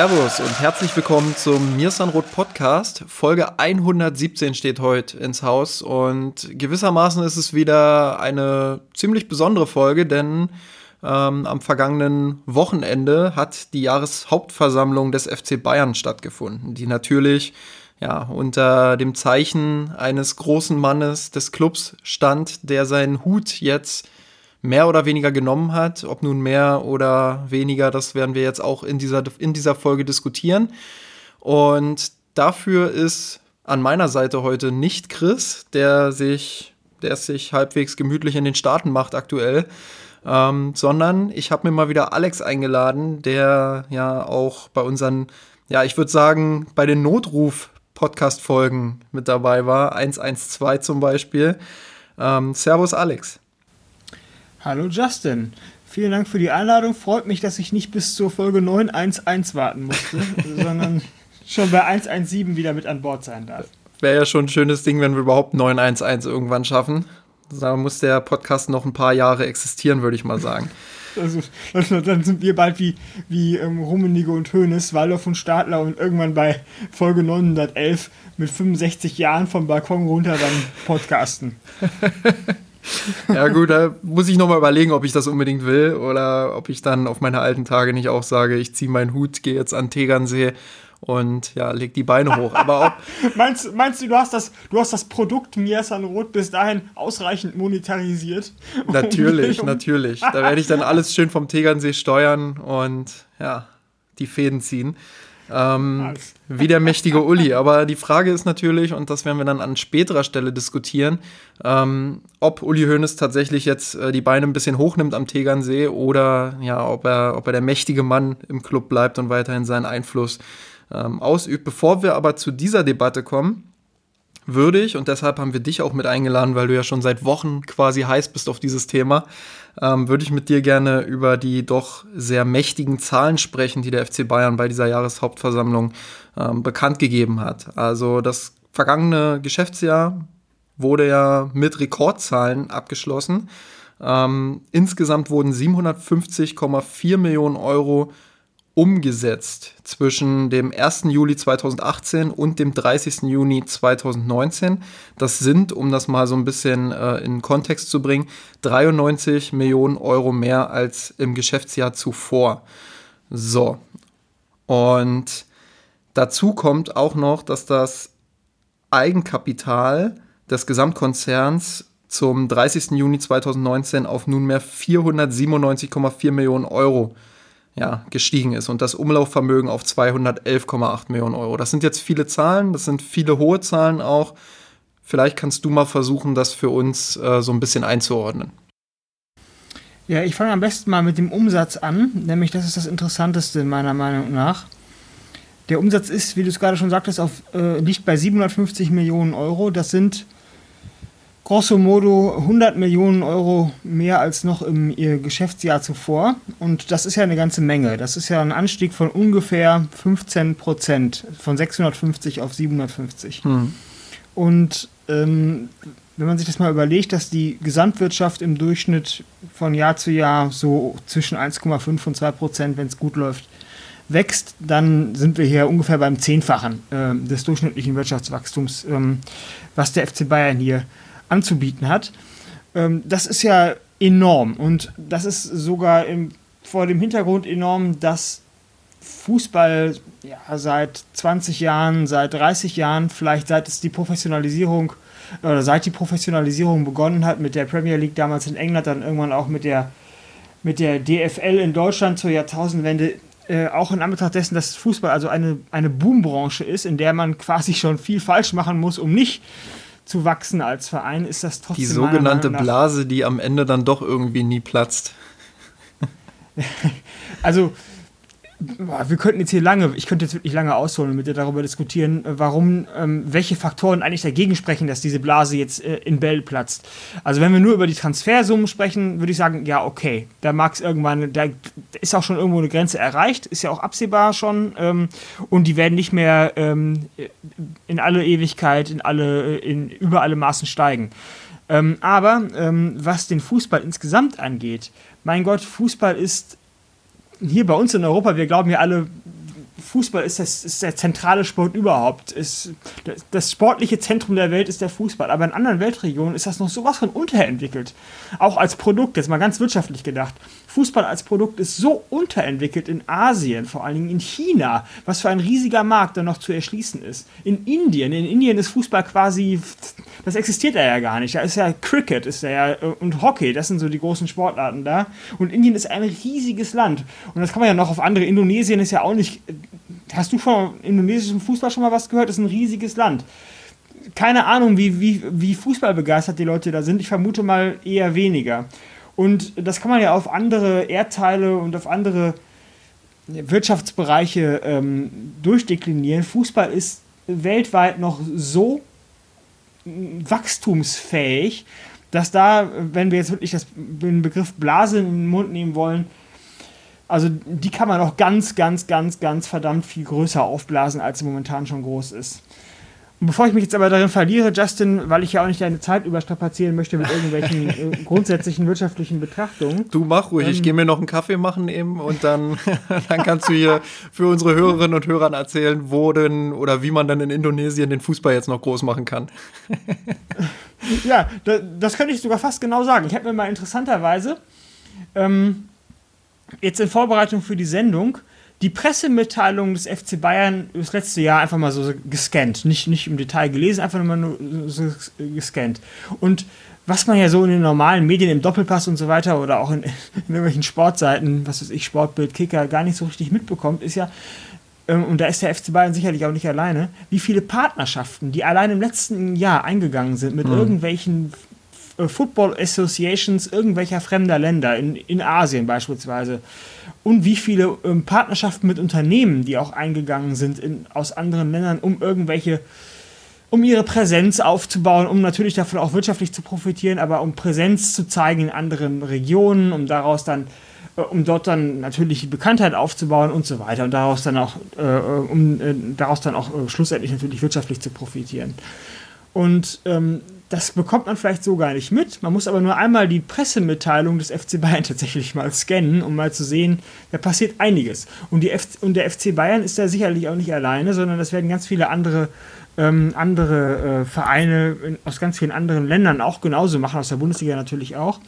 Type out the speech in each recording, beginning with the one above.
Servus und herzlich willkommen zum Mirsanrot Podcast. Folge 117 steht heute ins Haus und gewissermaßen ist es wieder eine ziemlich besondere Folge, denn ähm, am vergangenen Wochenende hat die Jahreshauptversammlung des FC Bayern stattgefunden, die natürlich ja, unter dem Zeichen eines großen Mannes des Clubs stand, der seinen Hut jetzt mehr oder weniger genommen hat. Ob nun mehr oder weniger, das werden wir jetzt auch in dieser, in dieser Folge diskutieren. Und dafür ist an meiner Seite heute nicht Chris, der sich, der sich halbwegs gemütlich in den Staaten macht aktuell, ähm, sondern ich habe mir mal wieder Alex eingeladen, der ja auch bei unseren, ja, ich würde sagen, bei den Notruf-Podcast-Folgen mit dabei war, 112 zum Beispiel. Ähm, servus Alex. Hallo Justin. Vielen Dank für die Einladung. Freut mich, dass ich nicht bis zur Folge 911 warten musste, sondern schon bei 117 wieder mit an Bord sein darf. Wäre ja schon ein schönes Ding, wenn wir überhaupt 911 irgendwann schaffen. Da muss der Podcast noch ein paar Jahre existieren, würde ich mal sagen. Also, also, dann sind wir bald wie, wie ähm, Rummenigge und Hoeneß, Waldorf und Stadler und irgendwann bei Folge 911 mit 65 Jahren vom Balkon runter dann podcasten. ja, gut, da muss ich nochmal überlegen, ob ich das unbedingt will oder ob ich dann auf meine alten Tage nicht auch sage, ich ziehe meinen Hut, gehe jetzt an Tegernsee und ja, leg die Beine hoch. Aber ob meinst, meinst du, du hast das, du hast das Produkt Miasan Rot bis dahin ausreichend monetarisiert? Natürlich, um natürlich. Da werde ich dann alles schön vom Tegernsee steuern und ja, die Fäden ziehen. Ähm, wie der mächtige Uli. Aber die Frage ist natürlich, und das werden wir dann an späterer Stelle diskutieren, ähm, ob Uli Hoeneß tatsächlich jetzt äh, die Beine ein bisschen hochnimmt am Tegernsee oder ja, ob er, ob er der mächtige Mann im Club bleibt und weiterhin seinen Einfluss ähm, ausübt. Bevor wir aber zu dieser Debatte kommen, würde ich, und deshalb haben wir dich auch mit eingeladen, weil du ja schon seit Wochen quasi heiß bist auf dieses Thema, ähm, würde ich mit dir gerne über die doch sehr mächtigen Zahlen sprechen, die der FC Bayern bei dieser Jahreshauptversammlung ähm, bekannt gegeben hat. Also das vergangene Geschäftsjahr wurde ja mit Rekordzahlen abgeschlossen. Ähm, insgesamt wurden 750,4 Millionen Euro umgesetzt zwischen dem 1. Juli 2018 und dem 30. Juni 2019. Das sind, um das mal so ein bisschen äh, in Kontext zu bringen, 93 Millionen Euro mehr als im Geschäftsjahr zuvor. So. Und dazu kommt auch noch, dass das Eigenkapital des Gesamtkonzerns zum 30. Juni 2019 auf nunmehr 497,4 Millionen Euro ja, gestiegen ist und das Umlaufvermögen auf 211,8 Millionen Euro. Das sind jetzt viele Zahlen, das sind viele hohe Zahlen auch. Vielleicht kannst du mal versuchen, das für uns äh, so ein bisschen einzuordnen. Ja, ich fange am besten mal mit dem Umsatz an, nämlich das ist das Interessanteste meiner Meinung nach. Der Umsatz ist, wie du es gerade schon sagtest, auf, äh, liegt bei 750 Millionen Euro. Das sind grosso modo 100 Millionen Euro mehr als noch im Geschäftsjahr zuvor. Und das ist ja eine ganze Menge. Das ist ja ein Anstieg von ungefähr 15 Prozent, von 650 auf 750. Hm. Und ähm, wenn man sich das mal überlegt, dass die Gesamtwirtschaft im Durchschnitt von Jahr zu Jahr so zwischen 1,5 und 2 Prozent, wenn es gut läuft, wächst, dann sind wir hier ungefähr beim Zehnfachen äh, des durchschnittlichen Wirtschaftswachstums, ähm, was der FC Bayern hier anzubieten hat. Ähm, das ist ja enorm und das ist sogar im, vor dem Hintergrund enorm, dass Fußball ja, seit 20 Jahren, seit 30 Jahren, vielleicht seit es die Professionalisierung oder seit die Professionalisierung begonnen hat mit der Premier League damals in England, dann irgendwann auch mit der, mit der DFL in Deutschland zur Jahrtausendwende, äh, auch in Anbetracht dessen, dass Fußball also eine, eine Boombranche ist, in der man quasi schon viel falsch machen muss, um nicht zu wachsen als Verein, ist das trotzdem. Die sogenannte Blase, die am Ende dann doch irgendwie nie platzt. also wir könnten jetzt hier lange, ich könnte jetzt wirklich lange ausholen und mit dir darüber diskutieren, äh, warum, ähm, welche Faktoren eigentlich dagegen sprechen, dass diese Blase jetzt äh, in Bell platzt. Also wenn wir nur über die Transfersummen sprechen, würde ich sagen, ja, okay, da mag es irgendwann, da ist auch schon irgendwo eine Grenze erreicht, ist ja auch absehbar schon ähm, und die werden nicht mehr ähm, in alle Ewigkeit, in alle, in, über alle Maßen steigen. Ähm, aber ähm, was den Fußball insgesamt angeht, mein Gott, Fußball ist hier bei uns in Europa, wir glauben ja alle, Fußball ist, das, ist der zentrale Sport überhaupt. Ist, das sportliche Zentrum der Welt ist der Fußball. Aber in anderen Weltregionen ist das noch sowas von unterentwickelt. Auch als Produkt, jetzt mal ganz wirtschaftlich gedacht. Fußball als Produkt ist so unterentwickelt in Asien, vor allen Dingen in China, was für ein riesiger Markt da noch zu erschließen ist. In Indien, in Indien ist Fußball quasi, das existiert da ja gar nicht. Da ist ja Cricket ist ja, und Hockey, das sind so die großen Sportarten da. Und Indien ist ein riesiges Land. Und das kann man ja noch auf andere. Indonesien ist ja auch nicht. Hast du von indonesischem Fußball schon mal was gehört? Das ist ein riesiges Land keine Ahnung, wie, wie, wie fußballbegeistert die Leute da sind. Ich vermute mal eher weniger. Und das kann man ja auf andere Erdteile und auf andere Wirtschaftsbereiche ähm, durchdeklinieren. Fußball ist weltweit noch so wachstumsfähig, dass da, wenn wir jetzt wirklich das, den Begriff Blase in den Mund nehmen wollen, also die kann man auch ganz, ganz, ganz, ganz verdammt viel größer aufblasen, als sie momentan schon groß ist. Bevor ich mich jetzt aber darin verliere, Justin, weil ich ja auch nicht deine Zeit überstrapazieren möchte mit irgendwelchen äh, grundsätzlichen wirtschaftlichen Betrachtungen. Du mach ruhig, ähm, ich gehe mir noch einen Kaffee machen eben und dann, dann kannst du hier für unsere Hörerinnen und Hörer erzählen, wo denn oder wie man dann in Indonesien den Fußball jetzt noch groß machen kann. ja, das, das könnte ich sogar fast genau sagen. Ich habe mir mal interessanterweise ähm, jetzt in Vorbereitung für die Sendung die Pressemitteilung des FC Bayern das letzte Jahr einfach mal so gescannt. Nicht, nicht im Detail gelesen, einfach nur so gescannt. Und was man ja so in den normalen Medien, im Doppelpass und so weiter oder auch in, in irgendwelchen Sportseiten, was weiß ich, Sportbild, Kicker, gar nicht so richtig mitbekommt, ist ja, ähm, und da ist der FC Bayern sicherlich auch nicht alleine, wie viele Partnerschaften, die allein im letzten Jahr eingegangen sind mit mhm. irgendwelchen äh, Football Associations irgendwelcher fremder Länder, in, in Asien beispielsweise. Und wie viele ähm, Partnerschaften mit Unternehmen, die auch eingegangen sind in, aus anderen Ländern, um irgendwelche, um ihre Präsenz aufzubauen, um natürlich davon auch wirtschaftlich zu profitieren, aber um Präsenz zu zeigen in anderen Regionen, um daraus dann äh, um dort dann natürlich die Bekanntheit aufzubauen und so weiter und daraus dann auch, äh, um äh, daraus dann auch äh, schlussendlich natürlich wirtschaftlich zu profitieren. Und ähm, das bekommt man vielleicht so gar nicht mit. Man muss aber nur einmal die Pressemitteilung des FC Bayern tatsächlich mal scannen, um mal zu sehen, da passiert einiges. Und, die F und der FC Bayern ist da sicherlich auch nicht alleine, sondern das werden ganz viele andere, ähm, andere äh, Vereine in, aus ganz vielen anderen Ländern auch genauso machen, aus der Bundesliga natürlich auch.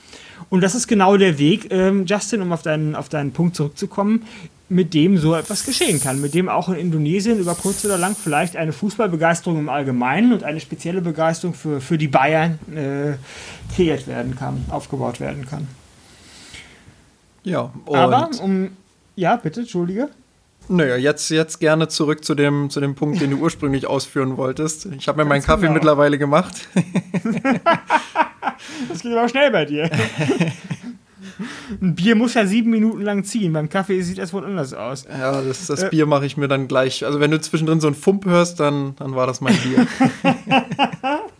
Und das ist genau der Weg, ähm, Justin, um auf deinen, auf deinen Punkt zurückzukommen mit dem so etwas geschehen kann, mit dem auch in Indonesien über kurz oder lang vielleicht eine Fußballbegeisterung im Allgemeinen und eine spezielle Begeisterung für, für die Bayern äh, kreiert werden kann, aufgebaut werden kann. Ja, aber um. Ja, bitte, Entschuldige. Naja, jetzt, jetzt gerne zurück zu dem, zu dem Punkt, den du ursprünglich ausführen wolltest. Ich habe mir meinen Kaffee genau. mittlerweile gemacht. das geht aber schnell bei dir. Ein Bier muss ja sieben Minuten lang ziehen. Beim Kaffee sieht das wohl anders aus. Ja, das, das äh, Bier mache ich mir dann gleich. Also wenn du zwischendrin so einen Fump hörst, dann, dann war das mein Bier.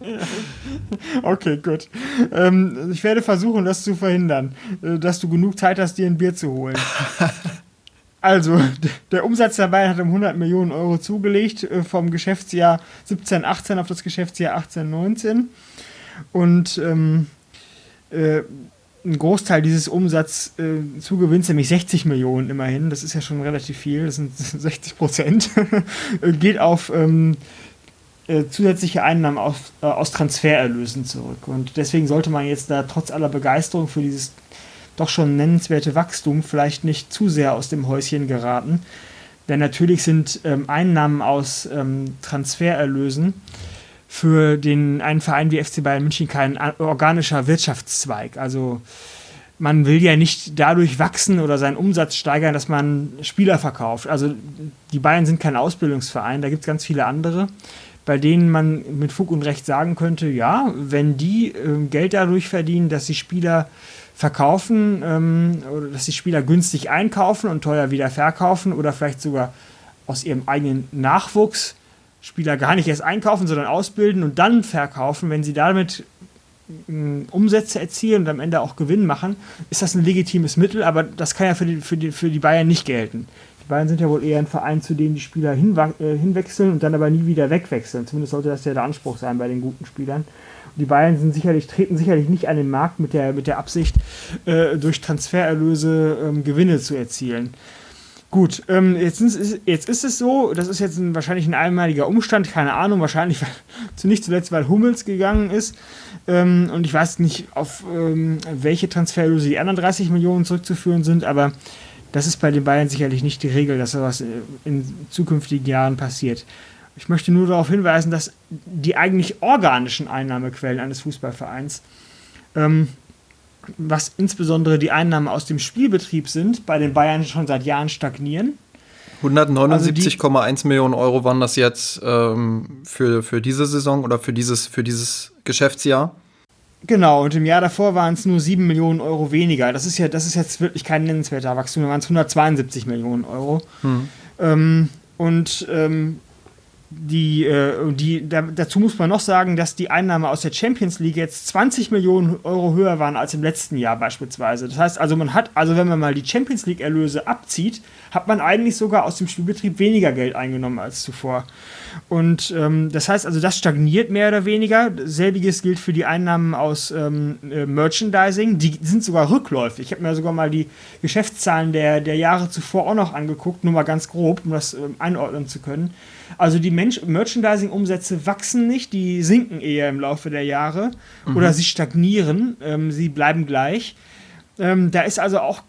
okay, gut. Ähm, ich werde versuchen, das zu verhindern, äh, dass du genug Zeit hast, dir ein Bier zu holen. Also, der Umsatz dabei hat um 100 Millionen Euro zugelegt, äh, vom Geschäftsjahr 17, 18 auf das Geschäftsjahr 18, 19. Und ähm, äh, ein Großteil dieses Umsatzes äh, zugewinns, nämlich 60 Millionen immerhin, das ist ja schon relativ viel, das sind 60 Prozent, geht auf ähm, äh, zusätzliche Einnahmen auf, äh, aus Transfererlösen zurück. Und deswegen sollte man jetzt da trotz aller Begeisterung für dieses doch schon nennenswerte Wachstum vielleicht nicht zu sehr aus dem Häuschen geraten. Denn natürlich sind ähm, Einnahmen aus ähm, Transfererlösen für den, einen Verein wie FC Bayern München kein organischer Wirtschaftszweig. Also man will ja nicht dadurch wachsen oder seinen Umsatz steigern, dass man Spieler verkauft. Also die Bayern sind kein Ausbildungsverein, da gibt es ganz viele andere. bei denen man mit Fug und Recht sagen könnte, ja, wenn die äh, Geld dadurch verdienen, dass sie Spieler verkaufen ähm, oder dass die Spieler günstig einkaufen und teuer wieder verkaufen oder vielleicht sogar aus ihrem eigenen Nachwuchs Spieler gar nicht erst einkaufen, sondern ausbilden und dann verkaufen, wenn sie damit äh, Umsätze erzielen und am Ende auch Gewinn machen, ist das ein legitimes Mittel, aber das kann ja für die, für die, für die Bayern nicht gelten. Die Bayern sind ja wohl eher ein Verein, zu dem die Spieler äh, hinwechseln und dann aber nie wieder wegwechseln. Zumindest sollte das ja der Anspruch sein bei den guten Spielern. Und die Bayern sind sicherlich, treten sicherlich nicht an den Markt mit der, mit der Absicht, äh, durch Transfererlöse ähm, Gewinne zu erzielen. Gut, ähm, jetzt, ist, jetzt ist es so, das ist jetzt ein, wahrscheinlich ein einmaliger Umstand, keine Ahnung, wahrscheinlich nicht zuletzt, weil Hummels gegangen ist. Ähm, und ich weiß nicht, auf ähm, welche Transferlöse die anderen 30 Millionen zurückzuführen sind, aber das ist bei den Bayern sicherlich nicht die Regel, dass sowas in zukünftigen Jahren passiert. Ich möchte nur darauf hinweisen, dass die eigentlich organischen Einnahmequellen eines Fußballvereins ähm, was insbesondere die Einnahmen aus dem Spielbetrieb sind, bei den Bayern schon seit Jahren stagnieren. 179,1 also Millionen Euro waren das jetzt ähm, für, für diese Saison oder für dieses, für dieses Geschäftsjahr. Genau, und im Jahr davor waren es nur 7 Millionen Euro weniger. Das ist ja, das ist jetzt wirklich kein nennenswerter Wachstum, da waren es 172 Millionen Euro. Hm. Ähm, und ähm, die, äh, die, da, dazu muss man noch sagen, dass die Einnahmen aus der Champions League jetzt 20 Millionen Euro höher waren als im letzten Jahr beispielsweise. Das heißt also, man hat, also wenn man mal die Champions League Erlöse abzieht, hat man eigentlich sogar aus dem Spielbetrieb weniger Geld eingenommen als zuvor. Und ähm, das heißt also, das stagniert mehr oder weniger. Selbiges gilt für die Einnahmen aus ähm, äh, Merchandising. Die sind sogar rückläufig. Ich habe mir sogar mal die Geschäftszahlen der, der Jahre zuvor auch noch angeguckt, nur mal ganz grob, um das ähm, einordnen zu können. Also die Merchandising-Umsätze wachsen nicht, die sinken eher im Laufe der Jahre mhm. oder sie stagnieren, ähm, sie bleiben gleich. Ähm, da ist also auch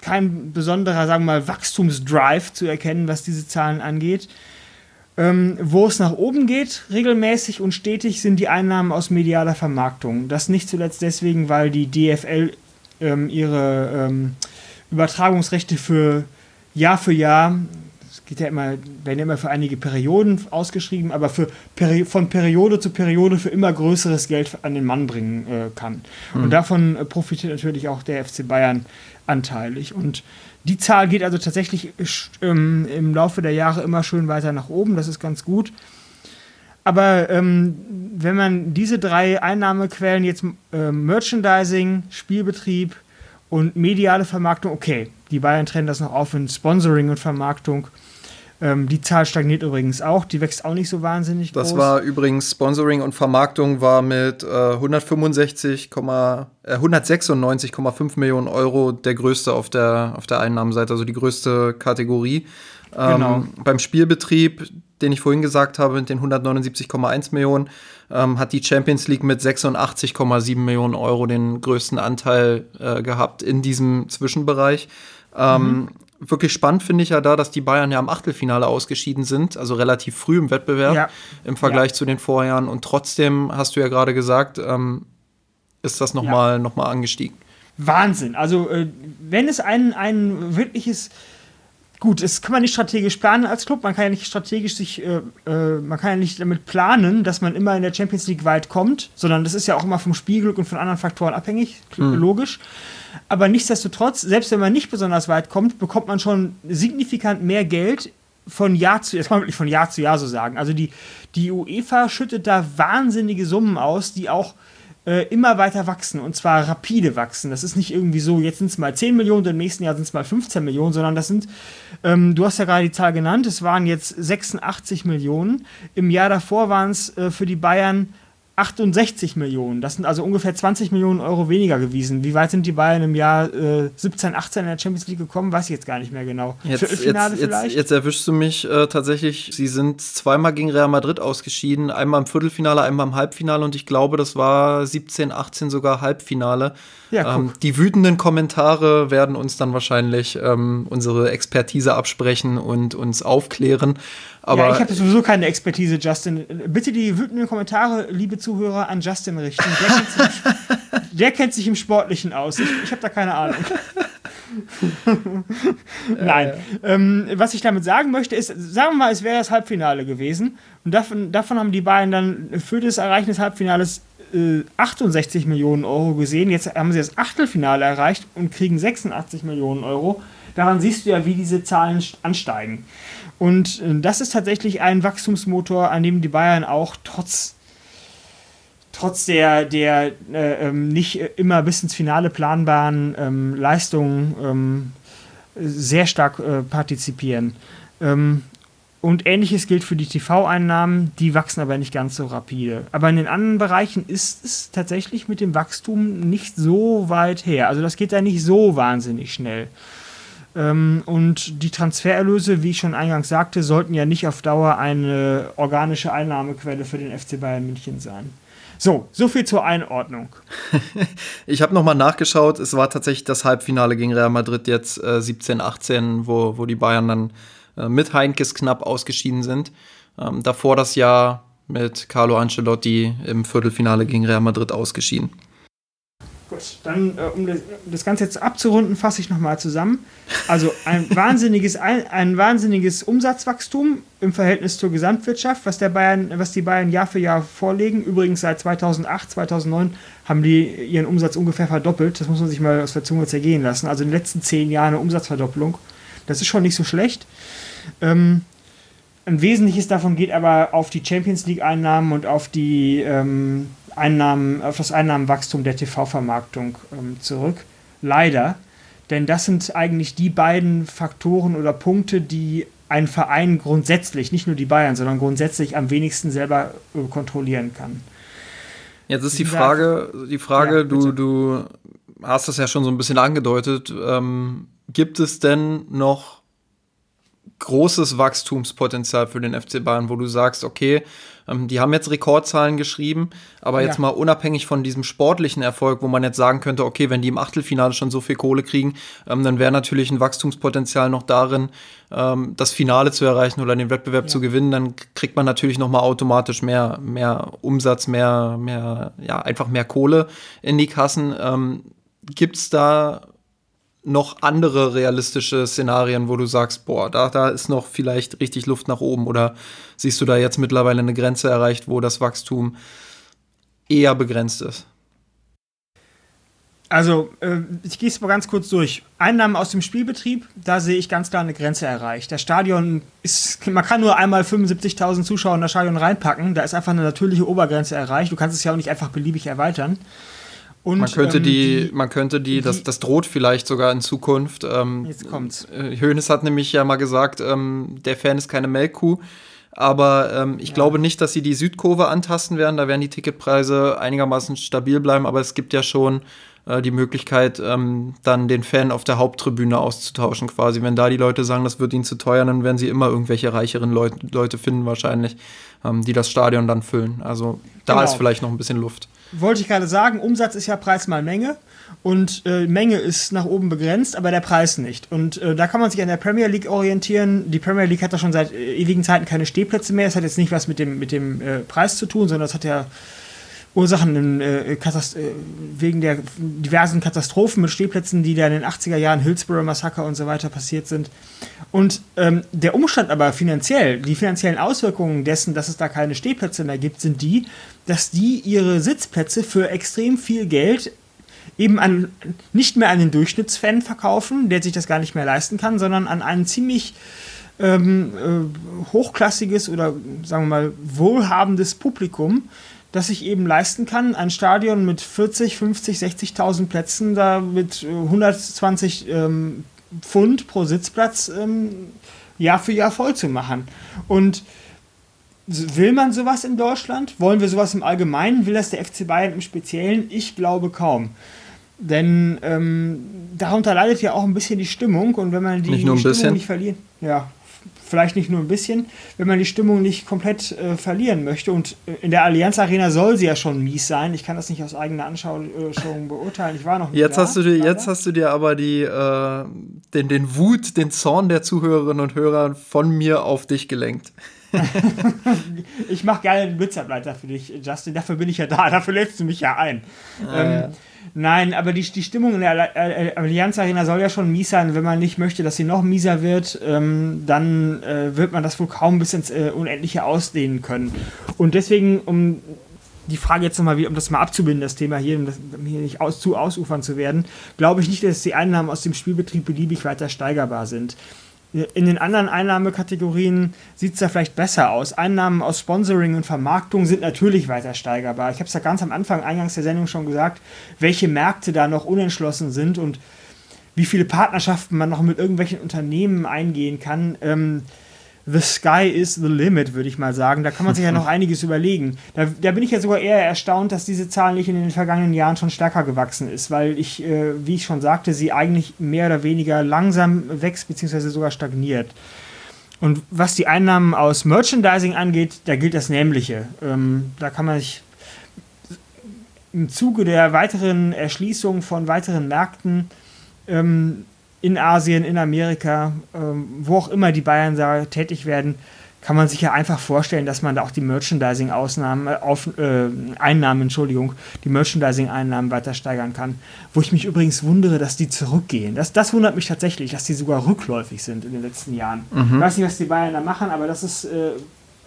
kein besonderer, sagen wir mal, Wachstumsdrive zu erkennen, was diese Zahlen angeht. Ähm, wo es nach oben geht, regelmäßig und stetig, sind die Einnahmen aus medialer Vermarktung. Das nicht zuletzt deswegen, weil die DFL ähm, ihre ähm, Übertragungsrechte für Jahr für Jahr geht ja immer, werden ja immer für einige Perioden ausgeschrieben, aber für Peri von Periode zu Periode für immer größeres Geld an den Mann bringen äh, kann. Mhm. Und davon äh, profitiert natürlich auch der FC Bayern anteilig. Und die Zahl geht also tatsächlich ähm, im Laufe der Jahre immer schön weiter nach oben, das ist ganz gut. Aber ähm, wenn man diese drei Einnahmequellen jetzt äh, Merchandising, Spielbetrieb und mediale Vermarktung, okay, die Bayern trennen das noch auf in Sponsoring und Vermarktung. Ähm, die Zahl stagniert übrigens auch, die wächst auch nicht so wahnsinnig das groß. Das war übrigens Sponsoring und Vermarktung war mit äh, 165, äh, 196,5 Millionen Euro der größte auf der, auf der Einnahmenseite, also die größte Kategorie. Ähm, genau. Beim Spielbetrieb, den ich vorhin gesagt habe, mit den 179,1 Millionen, ähm, hat die Champions League mit 86,7 Millionen Euro den größten Anteil äh, gehabt in diesem Zwischenbereich. Ähm, mhm wirklich spannend finde ich ja da, dass die Bayern ja im Achtelfinale ausgeschieden sind, also relativ früh im Wettbewerb ja. im Vergleich ja. zu den Vorjahren. Und trotzdem, hast du ja gerade gesagt, ähm, ist das nochmal ja. noch angestiegen. Wahnsinn. Also, äh, wenn es ein, ein wirkliches gut, das kann man nicht strategisch planen als Club. Man kann ja nicht strategisch sich, äh, äh, man kann ja nicht damit planen, dass man immer in der Champions League weit kommt, sondern das ist ja auch immer vom Spielglück und von anderen Faktoren abhängig, mhm. logisch. Aber nichtsdestotrotz, selbst wenn man nicht besonders weit kommt, bekommt man schon signifikant mehr Geld von Jahr zu Jahr, das kann man wirklich von Jahr zu Jahr so sagen. Also die, die UEFA schüttet da wahnsinnige Summen aus, die auch äh, immer weiter wachsen und zwar rapide wachsen. Das ist nicht irgendwie so, jetzt sind es mal 10 Millionen, im nächsten Jahr sind es mal 15 Millionen, sondern das sind, ähm, du hast ja gerade die Zahl genannt, es waren jetzt 86 Millionen. Im Jahr davor waren es äh, für die Bayern 68 Millionen. Das sind also ungefähr 20 Millionen Euro weniger gewesen. Wie weit sind die Bayern im Jahr äh, 17, 18 in der Champions League gekommen? Weiß ich jetzt gar nicht mehr genau. Jetzt, Viertelfinale jetzt, vielleicht? Jetzt, jetzt erwischst du mich äh, tatsächlich. Sie sind zweimal gegen Real Madrid ausgeschieden. Einmal im Viertelfinale, einmal im Halbfinale. Und ich glaube, das war 17, 18 sogar Halbfinale. Ja, ähm, die wütenden Kommentare werden uns dann wahrscheinlich ähm, unsere Expertise absprechen und uns aufklären. Aber ja, ich habe sowieso keine Expertise, Justin. Bitte die wütenden Kommentare, liebe Zuhörer, an Justin richten. Der kennt sich, der kennt sich im Sportlichen aus. Ich, ich habe da keine Ahnung. Nein. Ähm, was ich damit sagen möchte, ist, sagen wir mal, es wäre das Halbfinale gewesen. Und davon, davon haben die beiden dann für das Erreichen des Halbfinales äh, 68 Millionen Euro gesehen. Jetzt haben sie das Achtelfinale erreicht und kriegen 86 Millionen Euro. Daran siehst du ja, wie diese Zahlen ansteigen. Und äh, das ist tatsächlich ein Wachstumsmotor, an dem die Bayern auch trotz trotz der, der äh, ähm, nicht immer bis ins Finale planbaren ähm, Leistungen ähm, sehr stark äh, partizipieren. Ähm, und ähnliches gilt für die TV-Einnahmen, die wachsen aber nicht ganz so rapide. Aber in den anderen Bereichen ist es tatsächlich mit dem Wachstum nicht so weit her. Also das geht da nicht so wahnsinnig schnell. Ähm, und die Transfererlöse, wie ich schon eingangs sagte, sollten ja nicht auf Dauer eine organische Einnahmequelle für den FC Bayern München sein. So, so viel zur Einordnung. ich habe nochmal nachgeschaut. Es war tatsächlich das Halbfinale gegen Real Madrid jetzt äh, 17, 18, wo, wo die Bayern dann äh, mit Heinkes knapp ausgeschieden sind. Ähm, davor das Jahr mit Carlo Ancelotti im Viertelfinale gegen Real Madrid ausgeschieden. Dann, äh, um das, das, Ganze jetzt abzurunden, fasse ich nochmal zusammen. Also ein wahnsinniges, ein, ein, wahnsinniges Umsatzwachstum im Verhältnis zur Gesamtwirtschaft, was, der Bayern, was die Bayern Jahr für Jahr vorlegen. Übrigens seit 2008, 2009 haben die ihren Umsatz ungefähr verdoppelt. Das muss man sich mal aus der Zunge zergehen lassen. Also in den letzten zehn Jahren eine Umsatzverdoppelung. Das ist schon nicht so schlecht. Ähm, ein Wesentliches davon geht aber auf die Champions League-Einnahmen und auf die ähm, Einnahmen, auf das Einnahmenwachstum der TV-Vermarktung ähm, zurück. Leider. Denn das sind eigentlich die beiden Faktoren oder Punkte, die ein Verein grundsätzlich, nicht nur die Bayern, sondern grundsätzlich am wenigsten selber äh, kontrollieren kann. Jetzt ist die Frage, die Frage, ja, du, du hast das ja schon so ein bisschen angedeutet. Ähm, gibt es denn noch großes Wachstumspotenzial für den FC Bayern, wo du sagst, okay, ähm, die haben jetzt Rekordzahlen geschrieben, aber ja. jetzt mal unabhängig von diesem sportlichen Erfolg, wo man jetzt sagen könnte, okay, wenn die im Achtelfinale schon so viel Kohle kriegen, ähm, dann wäre natürlich ein Wachstumspotenzial noch darin, ähm, das Finale zu erreichen oder den Wettbewerb ja. zu gewinnen, dann kriegt man natürlich noch mal automatisch mehr, mehr Umsatz, mehr, mehr, ja, einfach mehr Kohle in die Kassen. Gibt es da noch andere realistische Szenarien, wo du sagst, boah, da, da ist noch vielleicht richtig Luft nach oben? Oder siehst du da jetzt mittlerweile eine Grenze erreicht, wo das Wachstum eher begrenzt ist? Also, äh, ich gehe es mal ganz kurz durch. Einnahmen aus dem Spielbetrieb, da sehe ich ganz klar eine Grenze erreicht. Das Stadion ist, man kann nur einmal 75.000 Zuschauer in das Stadion reinpacken. Da ist einfach eine natürliche Obergrenze erreicht. Du kannst es ja auch nicht einfach beliebig erweitern. Und, man könnte ähm, die, die, man könnte die, die, das, das droht vielleicht sogar in Zukunft. Ähm, jetzt kommt's. Äh, Hoeneß hat nämlich ja mal gesagt, ähm, der Fan ist keine Melkkuh. Aber ähm, ich ja. glaube nicht, dass sie die Südkurve antasten werden. Da werden die Ticketpreise einigermaßen stabil bleiben. Aber es gibt ja schon äh, die Möglichkeit, ähm, dann den Fan auf der Haupttribüne auszutauschen, quasi. Wenn da die Leute sagen, das wird ihnen zu teuer, dann werden sie immer irgendwelche reicheren Leut Leute finden, wahrscheinlich, ähm, die das Stadion dann füllen. Also da genau. ist vielleicht noch ein bisschen Luft wollte ich gerade sagen, Umsatz ist ja Preis mal Menge und äh, Menge ist nach oben begrenzt, aber der Preis nicht. Und äh, da kann man sich an der Premier League orientieren. Die Premier League hat da schon seit äh, ewigen Zeiten keine Stehplätze mehr. Das hat jetzt nicht was mit dem, mit dem äh, Preis zu tun, sondern das hat ja Ursachen in, äh, äh, wegen der diversen Katastrophen mit Stehplätzen, die da in den 80er Jahren, Hillsborough Massaker und so weiter passiert sind. Und ähm, der Umstand aber finanziell, die finanziellen Auswirkungen dessen, dass es da keine Stehplätze mehr gibt, sind die, dass die ihre Sitzplätze für extrem viel Geld eben an, nicht mehr an den Durchschnittsfan verkaufen, der sich das gar nicht mehr leisten kann, sondern an einen ziemlich ähm, äh, hochklassiges oder sagen wir mal wohlhabendes Publikum, das sich eben leisten kann, ein Stadion mit 40, 50, 60.000 Plätzen da mit 120 ähm, Pfund pro Sitzplatz ähm, Jahr für Jahr voll zu machen. Und will man sowas in Deutschland? Wollen wir sowas im Allgemeinen? Will das der FC Bayern im Speziellen? Ich glaube kaum. Denn ähm, darunter leidet ja auch ein bisschen die Stimmung und wenn man die, nicht Stimmung bisschen. nicht verliert, ja, vielleicht nicht nur ein bisschen, wenn man die Stimmung nicht komplett äh, verlieren möchte. Und äh, in der Allianz Arena soll sie ja schon mies sein. Ich kann das nicht aus eigener Anschauung beurteilen. Ich war noch nicht jetzt da, Hast du dir, jetzt hast du dir aber die, äh, den, den Wut, den Zorn der Zuhörerinnen und Hörer von mir auf dich gelenkt. ich mache gerne den Blitzableiter für dich, Justin. Dafür bin ich ja da. Dafür lädst du mich ja ein. Ah, ähm, ja. Nein, aber die, die Stimmung in der Allianz Arena soll ja schon mies sein. Wenn man nicht möchte, dass sie noch mieser wird, ähm, dann äh, wird man das wohl kaum bis ins äh, Unendliche ausdehnen können. Und deswegen, um die Frage jetzt nochmal, um das mal abzubinden, das Thema hier, um, das, um hier nicht aus, zu ausufern zu werden, glaube ich nicht, dass die Einnahmen aus dem Spielbetrieb beliebig weiter steigerbar sind. In den anderen Einnahmekategorien sieht es da vielleicht besser aus. Einnahmen aus Sponsoring und Vermarktung sind natürlich weiter steigerbar. Ich habe es ja ganz am Anfang, eingangs der Sendung schon gesagt, welche Märkte da noch unentschlossen sind und wie viele Partnerschaften man noch mit irgendwelchen Unternehmen eingehen kann. Ähm, the sky is the limit, würde ich mal sagen. Da kann man sich ja noch einiges überlegen. Da, da, bin ich ja sogar eher erstaunt, dass diese Zahl nicht in den vergangenen Jahren schon stärker gewachsen ist, weil ich, äh, wie ich schon sagte, sie eigentlich mehr oder weniger langsam wächst, beziehungsweise sogar stagniert. Und was die Einnahmen aus Merchandising angeht, da gilt das Nämliche. Ähm, da kann man sich im Zuge der weiteren Erschließung von weiteren Märkten ähm, in Asien, in Amerika, ähm, wo auch immer die Bayern da tätig werden, kann man sich ja einfach vorstellen, dass man da auch die Merchandising-Ausnahmen, äh, äh, Einnahmen, Entschuldigung, die Merchandising-Einnahmen weiter steigern kann. Wo ich mich übrigens wundere, dass die zurückgehen. Das, das wundert mich tatsächlich, dass die sogar rückläufig sind in den letzten Jahren. Mhm. Ich weiß nicht, was die Bayern da machen, aber das ist, äh,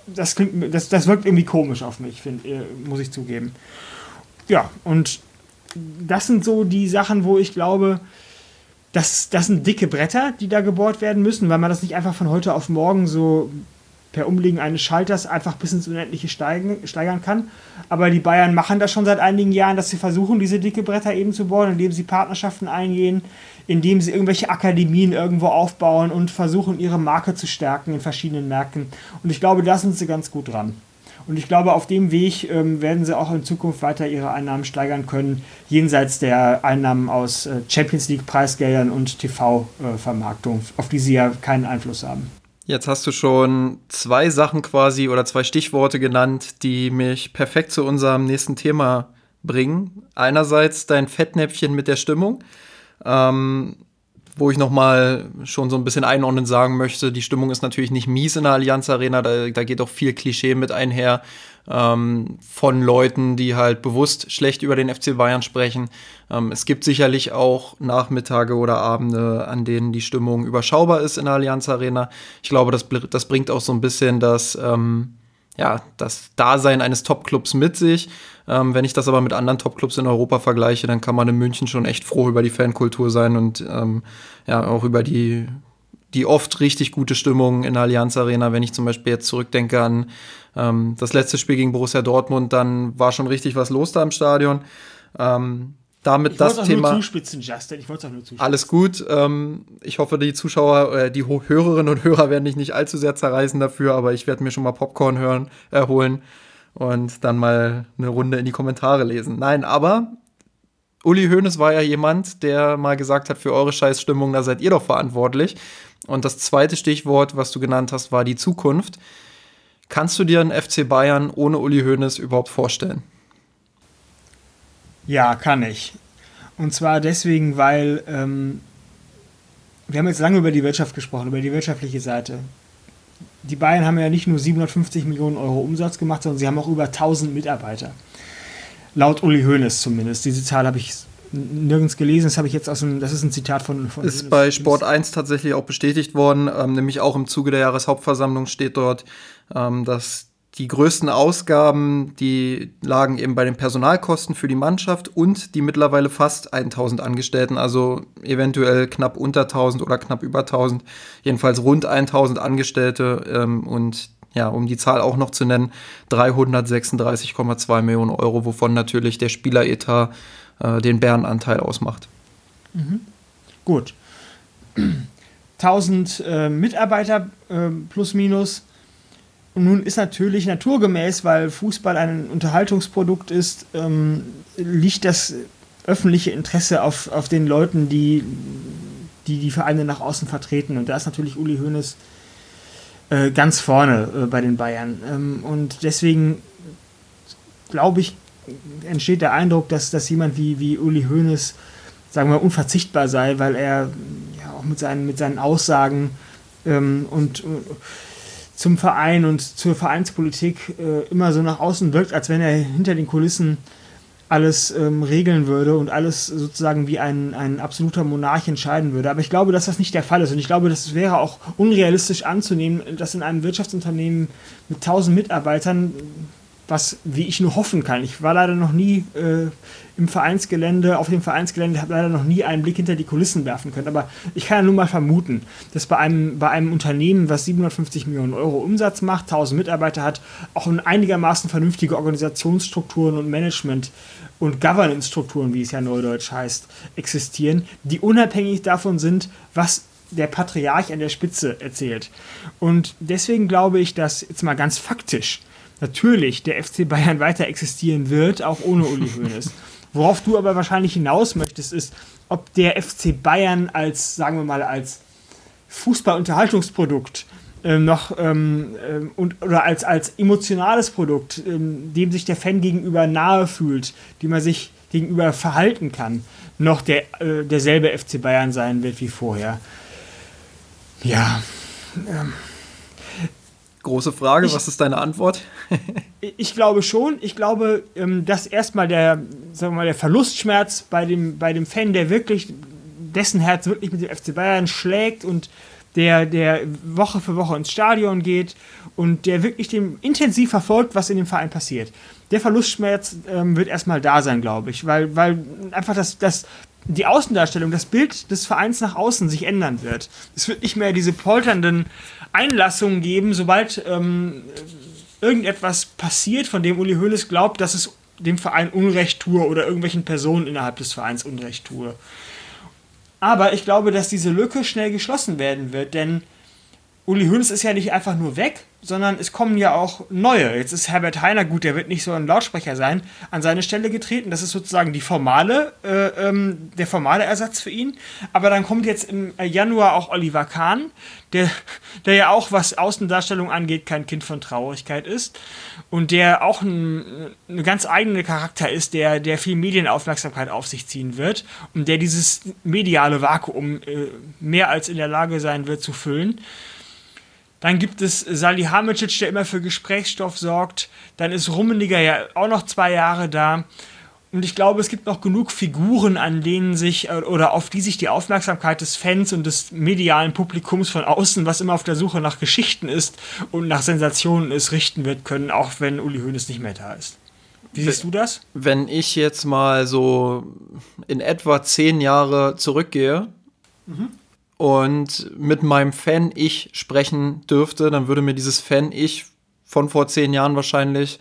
das, klingt, das, das wirkt irgendwie komisch auf mich, find, äh, muss ich zugeben. Ja, und das sind so die Sachen, wo ich glaube, das, das sind dicke Bretter, die da gebohrt werden müssen, weil man das nicht einfach von heute auf morgen so per Umlegen eines Schalters einfach bis ins Unendliche steigen, steigern kann. Aber die Bayern machen das schon seit einigen Jahren, dass sie versuchen, diese dicke Bretter eben zu bohren, indem sie Partnerschaften eingehen, indem sie irgendwelche Akademien irgendwo aufbauen und versuchen, ihre Marke zu stärken in verschiedenen Märkten. Und ich glaube, da sind sie ganz gut dran. Und ich glaube, auf dem Weg ähm, werden sie auch in Zukunft weiter ihre Einnahmen steigern können, jenseits der Einnahmen aus äh, Champions League Preisgeldern und TV-Vermarktung, äh, auf die sie ja keinen Einfluss haben. Jetzt hast du schon zwei Sachen quasi oder zwei Stichworte genannt, die mich perfekt zu unserem nächsten Thema bringen. Einerseits dein Fettnäpfchen mit der Stimmung. Ähm, wo ich nochmal schon so ein bisschen einordnen sagen möchte, die Stimmung ist natürlich nicht mies in der Allianz Arena, da, da geht auch viel Klischee mit einher ähm, von Leuten, die halt bewusst schlecht über den FC Bayern sprechen. Ähm, es gibt sicherlich auch Nachmittage oder Abende, an denen die Stimmung überschaubar ist in der Allianz Arena. Ich glaube, das, das bringt auch so ein bisschen das, ähm, ja, das Dasein eines Top-Clubs mit sich. Ähm, wenn ich das aber mit anderen Top-Clubs in Europa vergleiche, dann kann man in München schon echt froh über die Fankultur sein und ähm, ja, auch über die, die oft richtig gute Stimmung in der Allianz Arena. Wenn ich zum Beispiel jetzt zurückdenke an ähm, das letzte Spiel gegen Borussia Dortmund, dann war schon richtig was los da im Stadion. Ähm, damit ich das Thema. Nur zuspitzen, Justin. Ich wollte auch nur zuspitzen. Alles gut. Ähm, ich hoffe, die Zuschauer, äh, die Hörerinnen und Hörer werden dich nicht allzu sehr zerreißen dafür, aber ich werde mir schon mal Popcorn hören, äh, holen und dann mal eine Runde in die Kommentare lesen. Nein, aber Uli Hoeneß war ja jemand, der mal gesagt hat, für eure Scheißstimmung, da seid ihr doch verantwortlich. Und das zweite Stichwort, was du genannt hast, war die Zukunft. Kannst du dir einen FC Bayern ohne Uli Hoeneß überhaupt vorstellen? Ja, kann ich. Und zwar deswegen, weil ähm, wir haben jetzt lange über die Wirtschaft gesprochen, über die wirtschaftliche Seite die Bayern haben ja nicht nur 750 Millionen Euro Umsatz gemacht, sondern sie haben auch über 1000 Mitarbeiter. Laut Uli Hoeneß zumindest. Diese Zahl habe ich nirgends gelesen. Das habe ich jetzt aus dem, das ist ein Zitat von. von ist bei Sport 1 tatsächlich auch bestätigt worden. Ähm, nämlich auch im Zuge der Jahreshauptversammlung steht dort, ähm, dass die größten Ausgaben, die lagen eben bei den Personalkosten für die Mannschaft und die mittlerweile fast 1000 Angestellten, also eventuell knapp unter 1000 oder knapp über 1000, jedenfalls rund 1000 Angestellte ähm, und ja, um die Zahl auch noch zu nennen, 336,2 Millionen Euro, wovon natürlich der Spieleretat äh, den Bärenanteil ausmacht. Mhm. Gut. 1000 äh, Mitarbeiter äh, plus minus und nun ist natürlich naturgemäß, weil Fußball ein Unterhaltungsprodukt ist, ähm, liegt das öffentliche Interesse auf, auf den Leuten, die, die die Vereine nach außen vertreten. Und da ist natürlich Uli Hoeneß äh, ganz vorne äh, bei den Bayern. Ähm, und deswegen glaube ich, entsteht der Eindruck, dass, dass jemand wie, wie Uli Hoeneß, sagen wir, unverzichtbar sei, weil er ja auch mit seinen, mit seinen Aussagen ähm, und zum Verein und zur Vereinspolitik äh, immer so nach außen wirkt, als wenn er hinter den Kulissen alles ähm, regeln würde und alles sozusagen wie ein, ein absoluter Monarch entscheiden würde. Aber ich glaube, dass das nicht der Fall ist. Und ich glaube, das wäre auch unrealistisch anzunehmen, dass in einem Wirtschaftsunternehmen mit 1000 Mitarbeitern was, wie ich nur hoffen kann. Ich war leider noch nie äh, im Vereinsgelände, auf dem Vereinsgelände, habe leider noch nie einen Blick hinter die Kulissen werfen können. Aber ich kann ja nur mal vermuten, dass bei einem, bei einem Unternehmen, was 750 Millionen Euro Umsatz macht, 1000 Mitarbeiter hat, auch einigermaßen vernünftige Organisationsstrukturen und Management und Governance-Strukturen, wie es ja neudeutsch heißt, existieren, die unabhängig davon sind, was der Patriarch an der Spitze erzählt. Und deswegen glaube ich, dass jetzt mal ganz faktisch natürlich der FC Bayern weiter existieren wird, auch ohne Uli Hoeneß. Worauf du aber wahrscheinlich hinaus möchtest, ist, ob der FC Bayern als, sagen wir mal, als Fußballunterhaltungsprodukt ähm, noch ähm, ähm, und, oder als, als emotionales Produkt, ähm, dem sich der Fan gegenüber nahe fühlt, dem man sich gegenüber verhalten kann, noch der, äh, derselbe FC Bayern sein wird wie vorher. Ja. Ähm, Große Frage, ich, was ist deine Antwort? ich glaube schon. Ich glaube, ähm, dass erstmal der, sagen wir mal, der Verlustschmerz bei dem, bei dem Fan, der wirklich, dessen Herz wirklich mit dem FC Bayern schlägt und der, der Woche für Woche ins Stadion geht und der wirklich dem intensiv verfolgt, was in dem Verein passiert. Der Verlustschmerz ähm, wird erstmal da sein, glaube ich, weil, weil einfach das, das, die Außendarstellung, das Bild des Vereins nach außen sich ändern wird. Es wird nicht mehr diese polternden Einlassungen geben, sobald ähm, irgendetwas passiert, von dem Uli Hoeneß glaubt, dass es dem Verein Unrecht tue oder irgendwelchen Personen innerhalb des Vereins Unrecht tue. Aber ich glaube, dass diese Lücke schnell geschlossen werden wird, denn Uli Hoeneß ist ja nicht einfach nur weg, sondern es kommen ja auch neue. Jetzt ist Herbert Heiner, gut, der wird nicht so ein Lautsprecher sein, an seine Stelle getreten. Das ist sozusagen die formale, äh, ähm, der formale Ersatz für ihn. Aber dann kommt jetzt im Januar auch Oliver Kahn, der, der ja auch, was Außendarstellung angeht, kein Kind von Traurigkeit ist. Und der auch ein, ein ganz eigener Charakter ist, der, der viel Medienaufmerksamkeit auf sich ziehen wird und der dieses mediale Vakuum äh, mehr als in der Lage sein wird zu füllen. Dann gibt es Salihamidzic, der immer für Gesprächsstoff sorgt. Dann ist Rummeniger ja auch noch zwei Jahre da. Und ich glaube, es gibt noch genug Figuren, an denen sich äh, oder auf die sich die Aufmerksamkeit des Fans und des medialen Publikums von außen, was immer auf der Suche nach Geschichten ist und nach Sensationen ist, richten wird können, auch wenn Uli Hoeneß nicht mehr da ist. Wie siehst du das? Wenn ich jetzt mal so in etwa zehn Jahre zurückgehe, mhm und mit meinem Fan-Ich sprechen dürfte, dann würde mir dieses Fan-Ich von vor zehn Jahren wahrscheinlich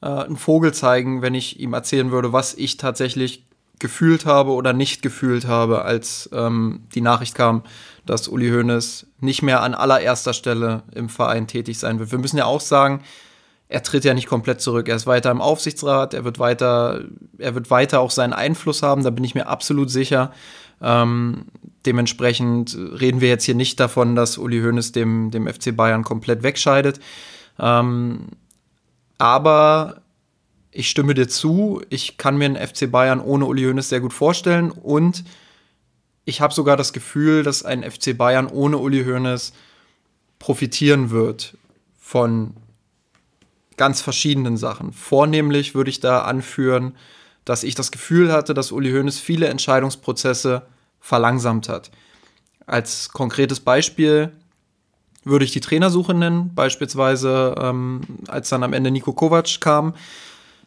äh, einen Vogel zeigen, wenn ich ihm erzählen würde, was ich tatsächlich gefühlt habe oder nicht gefühlt habe, als ähm, die Nachricht kam, dass Uli Hoeneß nicht mehr an allererster Stelle im Verein tätig sein wird. Wir müssen ja auch sagen, er tritt ja nicht komplett zurück. Er ist weiter im Aufsichtsrat, er wird weiter, er wird weiter auch seinen Einfluss haben, da bin ich mir absolut sicher. Ähm, dementsprechend reden wir jetzt hier nicht davon, dass Uli Hoeneß dem, dem FC Bayern komplett wegscheidet. Ähm, aber ich stimme dir zu, ich kann mir einen FC Bayern ohne Uli Hoeneß sehr gut vorstellen und ich habe sogar das Gefühl, dass ein FC Bayern ohne Uli Hoeneß profitieren wird von ganz verschiedenen Sachen. Vornehmlich würde ich da anführen, dass ich das Gefühl hatte, dass Uli Hoeneß viele Entscheidungsprozesse verlangsamt hat. Als konkretes Beispiel würde ich die Trainersuche nennen, beispielsweise ähm, als dann am Ende Nico Kovac kam.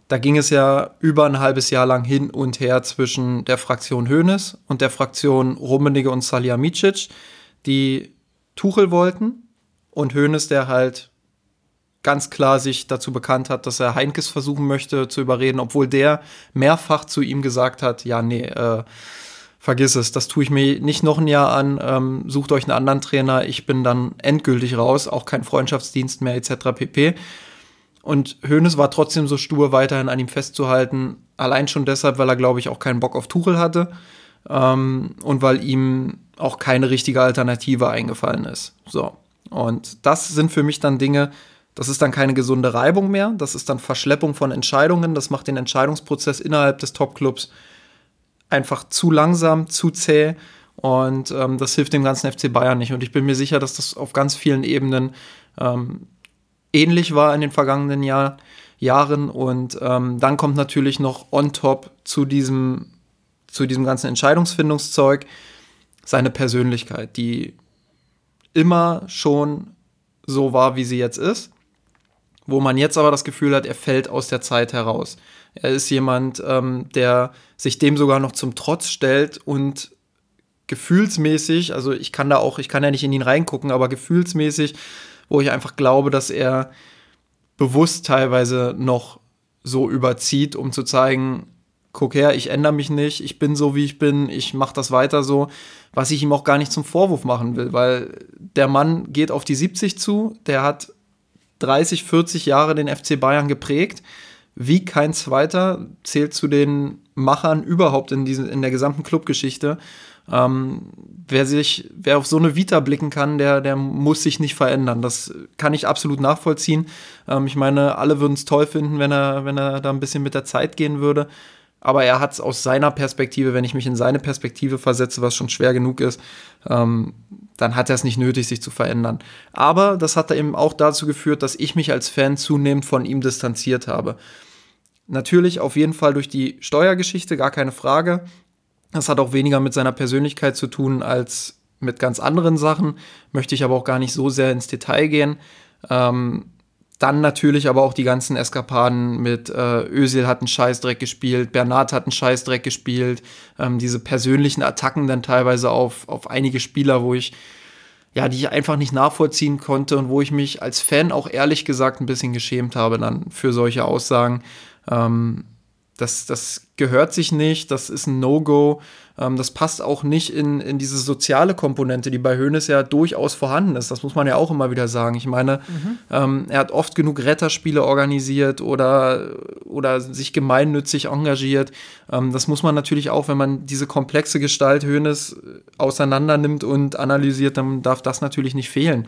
Da ging es ja über ein halbes Jahr lang hin und her zwischen der Fraktion Hoeneß und der Fraktion Rummenigge und Salihamidzic, die Tuchel wollten und Hoeneß, der halt ganz klar sich dazu bekannt hat, dass er Heinkes versuchen möchte zu überreden, obwohl der mehrfach zu ihm gesagt hat, ja, nee, äh, vergiss es, das tue ich mir nicht noch ein Jahr an, ähm, sucht euch einen anderen Trainer, ich bin dann endgültig raus, auch kein Freundschaftsdienst mehr etc. pp. Und Hoeneß war trotzdem so stur, weiterhin an ihm festzuhalten, allein schon deshalb, weil er, glaube ich, auch keinen Bock auf Tuchel hatte ähm, und weil ihm auch keine richtige Alternative eingefallen ist. So. Und das sind für mich dann Dinge, das ist dann keine gesunde Reibung mehr, das ist dann Verschleppung von Entscheidungen, das macht den Entscheidungsprozess innerhalb des Topclubs einfach zu langsam, zu zäh und ähm, das hilft dem ganzen FC Bayern nicht. Und ich bin mir sicher, dass das auf ganz vielen Ebenen ähm, ähnlich war in den vergangenen Jahr, Jahren. Und ähm, dann kommt natürlich noch on top zu diesem, zu diesem ganzen Entscheidungsfindungszeug seine Persönlichkeit, die immer schon so war, wie sie jetzt ist, wo man jetzt aber das Gefühl hat, er fällt aus der Zeit heraus. Er ist jemand, ähm, der sich dem sogar noch zum Trotz stellt und gefühlsmäßig, also ich kann da auch, ich kann ja nicht in ihn reingucken, aber gefühlsmäßig, wo ich einfach glaube, dass er bewusst teilweise noch so überzieht, um zu zeigen, guck her, ich ändere mich nicht, ich bin so, wie ich bin, ich mache das weiter so, was ich ihm auch gar nicht zum Vorwurf machen will, weil der Mann geht auf die 70 zu, der hat 30, 40 Jahre den FC Bayern geprägt, wie kein zweiter, zählt zu den Machern überhaupt in, diese, in der gesamten Clubgeschichte. Ähm, wer sich, wer auf so eine Vita blicken kann, der, der muss sich nicht verändern. Das kann ich absolut nachvollziehen. Ähm, ich meine, alle würden es toll finden, wenn er, wenn er da ein bisschen mit der Zeit gehen würde. Aber er hat es aus seiner Perspektive, wenn ich mich in seine Perspektive versetze, was schon schwer genug ist, ähm, dann hat er es nicht nötig, sich zu verändern. Aber das hat eben auch dazu geführt, dass ich mich als Fan zunehmend von ihm distanziert habe. Natürlich auf jeden Fall durch die Steuergeschichte, gar keine Frage. Das hat auch weniger mit seiner Persönlichkeit zu tun als mit ganz anderen Sachen. Möchte ich aber auch gar nicht so sehr ins Detail gehen. Ähm, dann natürlich aber auch die ganzen Eskapaden mit äh, Özil hat einen Scheißdreck gespielt, Bernat hat einen Scheißdreck gespielt, ähm, diese persönlichen Attacken dann teilweise auf, auf einige Spieler, wo ich, ja, die ich einfach nicht nachvollziehen konnte und wo ich mich als Fan auch ehrlich gesagt ein bisschen geschämt habe dann für solche Aussagen. Ähm, das, das gehört sich nicht, das ist ein No-Go. Ähm, das passt auch nicht in, in diese soziale Komponente, die bei Hoeneß ja durchaus vorhanden ist. Das muss man ja auch immer wieder sagen. Ich meine, mhm. ähm, er hat oft genug Retterspiele organisiert oder, oder sich gemeinnützig engagiert. Ähm, das muss man natürlich auch, wenn man diese komplexe Gestalt Hoeneß auseinander nimmt und analysiert, dann darf das natürlich nicht fehlen.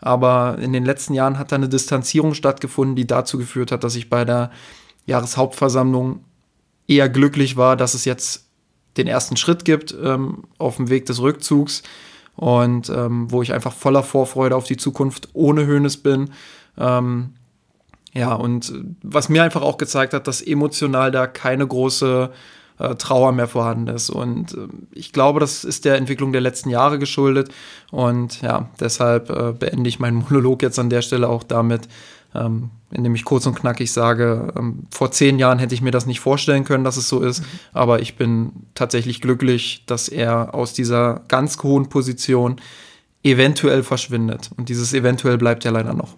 Aber in den letzten Jahren hat da eine Distanzierung stattgefunden, die dazu geführt hat, dass ich bei der Jahreshauptversammlung eher glücklich war, dass es jetzt den ersten Schritt gibt ähm, auf dem Weg des Rückzugs und ähm, wo ich einfach voller Vorfreude auf die Zukunft ohne Höhnes bin. Ähm, ja, und was mir einfach auch gezeigt hat, dass emotional da keine große äh, Trauer mehr vorhanden ist. Und äh, ich glaube, das ist der Entwicklung der letzten Jahre geschuldet. Und ja, deshalb äh, beende ich meinen Monolog jetzt an der Stelle auch damit, ähm, indem ich kurz und knackig sage, ähm, vor zehn Jahren hätte ich mir das nicht vorstellen können, dass es so ist, mhm. aber ich bin tatsächlich glücklich, dass er aus dieser ganz hohen Position eventuell verschwindet. Und dieses eventuell bleibt ja leider noch.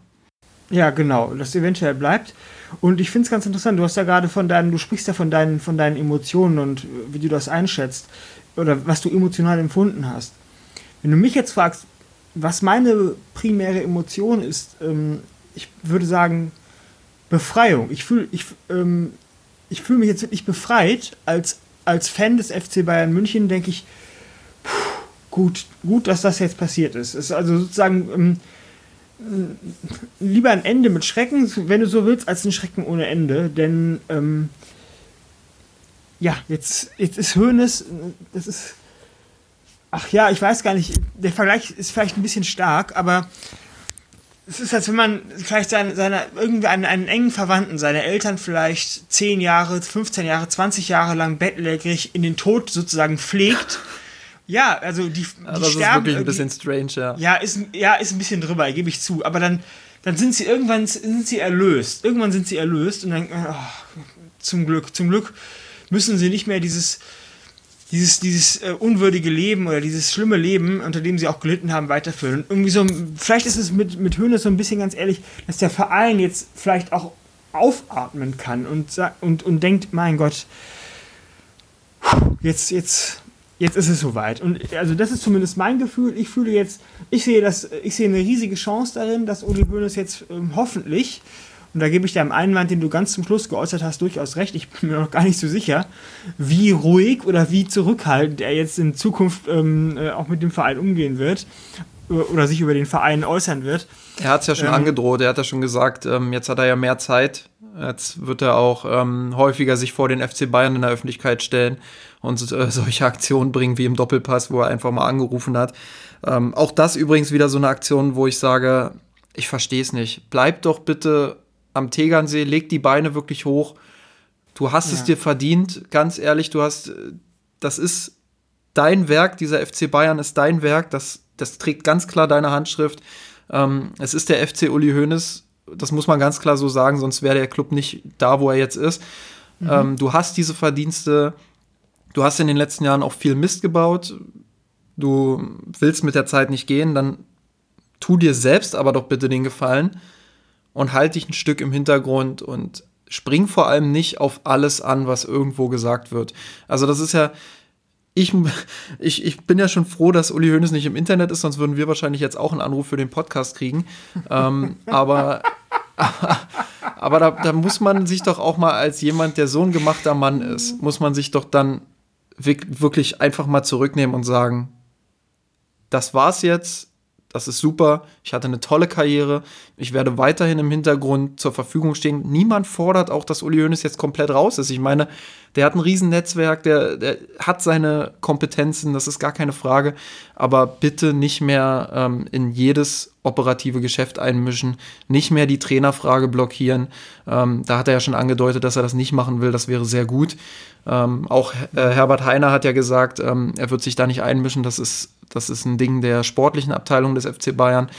Ja, genau, das eventuell bleibt. Und ich finde es ganz interessant, du hast ja gerade von deinen, du sprichst ja von deinen, von deinen Emotionen und äh, wie du das einschätzt oder was du emotional empfunden hast. Wenn du mich jetzt fragst, was meine primäre Emotion ist, ähm, ich würde sagen, Befreiung. Ich fühle ich, ähm, ich fühl mich jetzt wirklich befreit. Als, als Fan des FC Bayern München denke ich, puh, gut, gut, dass das jetzt passiert ist. Es ist also sozusagen ähm, lieber ein Ende mit Schrecken, wenn du so willst, als ein Schrecken ohne Ende. Denn ähm, ja, jetzt, jetzt ist Hoeneß, das ist. Ach ja, ich weiß gar nicht, der Vergleich ist vielleicht ein bisschen stark, aber es ist, als wenn man vielleicht seine, seine irgendwie einen, engen Verwandten, seine Eltern vielleicht 10 Jahre, 15 Jahre, 20 Jahre lang bettlägerig in den Tod sozusagen pflegt. Ja, also die, die das sterben. ist wirklich ein bisschen strange, ja. Ja, ist, ja, ist ein bisschen drüber, gebe ich zu. Aber dann, dann sind sie irgendwann sind sie erlöst. Irgendwann sind sie erlöst und dann, oh, zum Glück, zum Glück müssen sie nicht mehr dieses dieses, dieses äh, unwürdige Leben oder dieses schlimme Leben, unter dem sie auch gelitten haben, weiterführen. Und irgendwie so, vielleicht ist es mit, mit Höhne so ein bisschen ganz ehrlich, dass der Verein jetzt vielleicht auch aufatmen kann und, und, und denkt, mein Gott, jetzt, jetzt, jetzt ist es soweit. Und also das ist zumindest mein Gefühl. Ich fühle jetzt, ich sehe das, ich sehe eine riesige Chance darin, dass Uli Hoeneß jetzt ähm, hoffentlich und da gebe ich deinem Einwand, den du ganz zum Schluss geäußert hast, durchaus recht. Ich bin mir noch gar nicht so sicher, wie ruhig oder wie zurückhaltend er jetzt in Zukunft ähm, äh, auch mit dem Verein umgehen wird äh, oder sich über den Verein äußern wird. Er hat es ja schon ähm, angedroht, er hat ja schon gesagt, ähm, jetzt hat er ja mehr Zeit. Jetzt wird er auch ähm, häufiger sich vor den FC Bayern in der Öffentlichkeit stellen und äh, solche Aktionen bringen wie im Doppelpass, wo er einfach mal angerufen hat. Ähm, auch das übrigens wieder so eine Aktion, wo ich sage, ich verstehe es nicht. Bleib doch bitte am Tegernsee, leg die Beine wirklich hoch. Du hast ja. es dir verdient, ganz ehrlich, du hast, das ist dein Werk, dieser FC Bayern ist dein Werk, das, das trägt ganz klar deine Handschrift. Ähm, es ist der FC Uli Hoeneß, das muss man ganz klar so sagen, sonst wäre der Club nicht da, wo er jetzt ist. Mhm. Ähm, du hast diese Verdienste, du hast in den letzten Jahren auch viel Mist gebaut, du willst mit der Zeit nicht gehen, dann tu dir selbst aber doch bitte den Gefallen und halt dich ein Stück im Hintergrund und spring vor allem nicht auf alles an, was irgendwo gesagt wird. Also das ist ja, ich, ich, ich bin ja schon froh, dass Uli Hoeneß nicht im Internet ist, sonst würden wir wahrscheinlich jetzt auch einen Anruf für den Podcast kriegen. ähm, aber aber, aber da, da, muss man sich doch auch mal als jemand, der so ein gemachter Mann ist, muss man sich doch dann wirklich einfach mal zurücknehmen und sagen, das war's jetzt, das ist super, ich hatte eine tolle Karriere, ich werde weiterhin im Hintergrund zur Verfügung stehen. Niemand fordert auch, dass Uli Hoeneß jetzt komplett raus ist. Ich meine, der hat ein Riesennetzwerk, der, der hat seine Kompetenzen, das ist gar keine Frage, aber bitte nicht mehr ähm, in jedes operative Geschäft einmischen, nicht mehr die Trainerfrage blockieren. Ähm, da hat er ja schon angedeutet, dass er das nicht machen will, das wäre sehr gut. Ähm, auch äh, Herbert Heiner hat ja gesagt, ähm, er wird sich da nicht einmischen, das ist das ist ein Ding der sportlichen Abteilung des FC Bayern.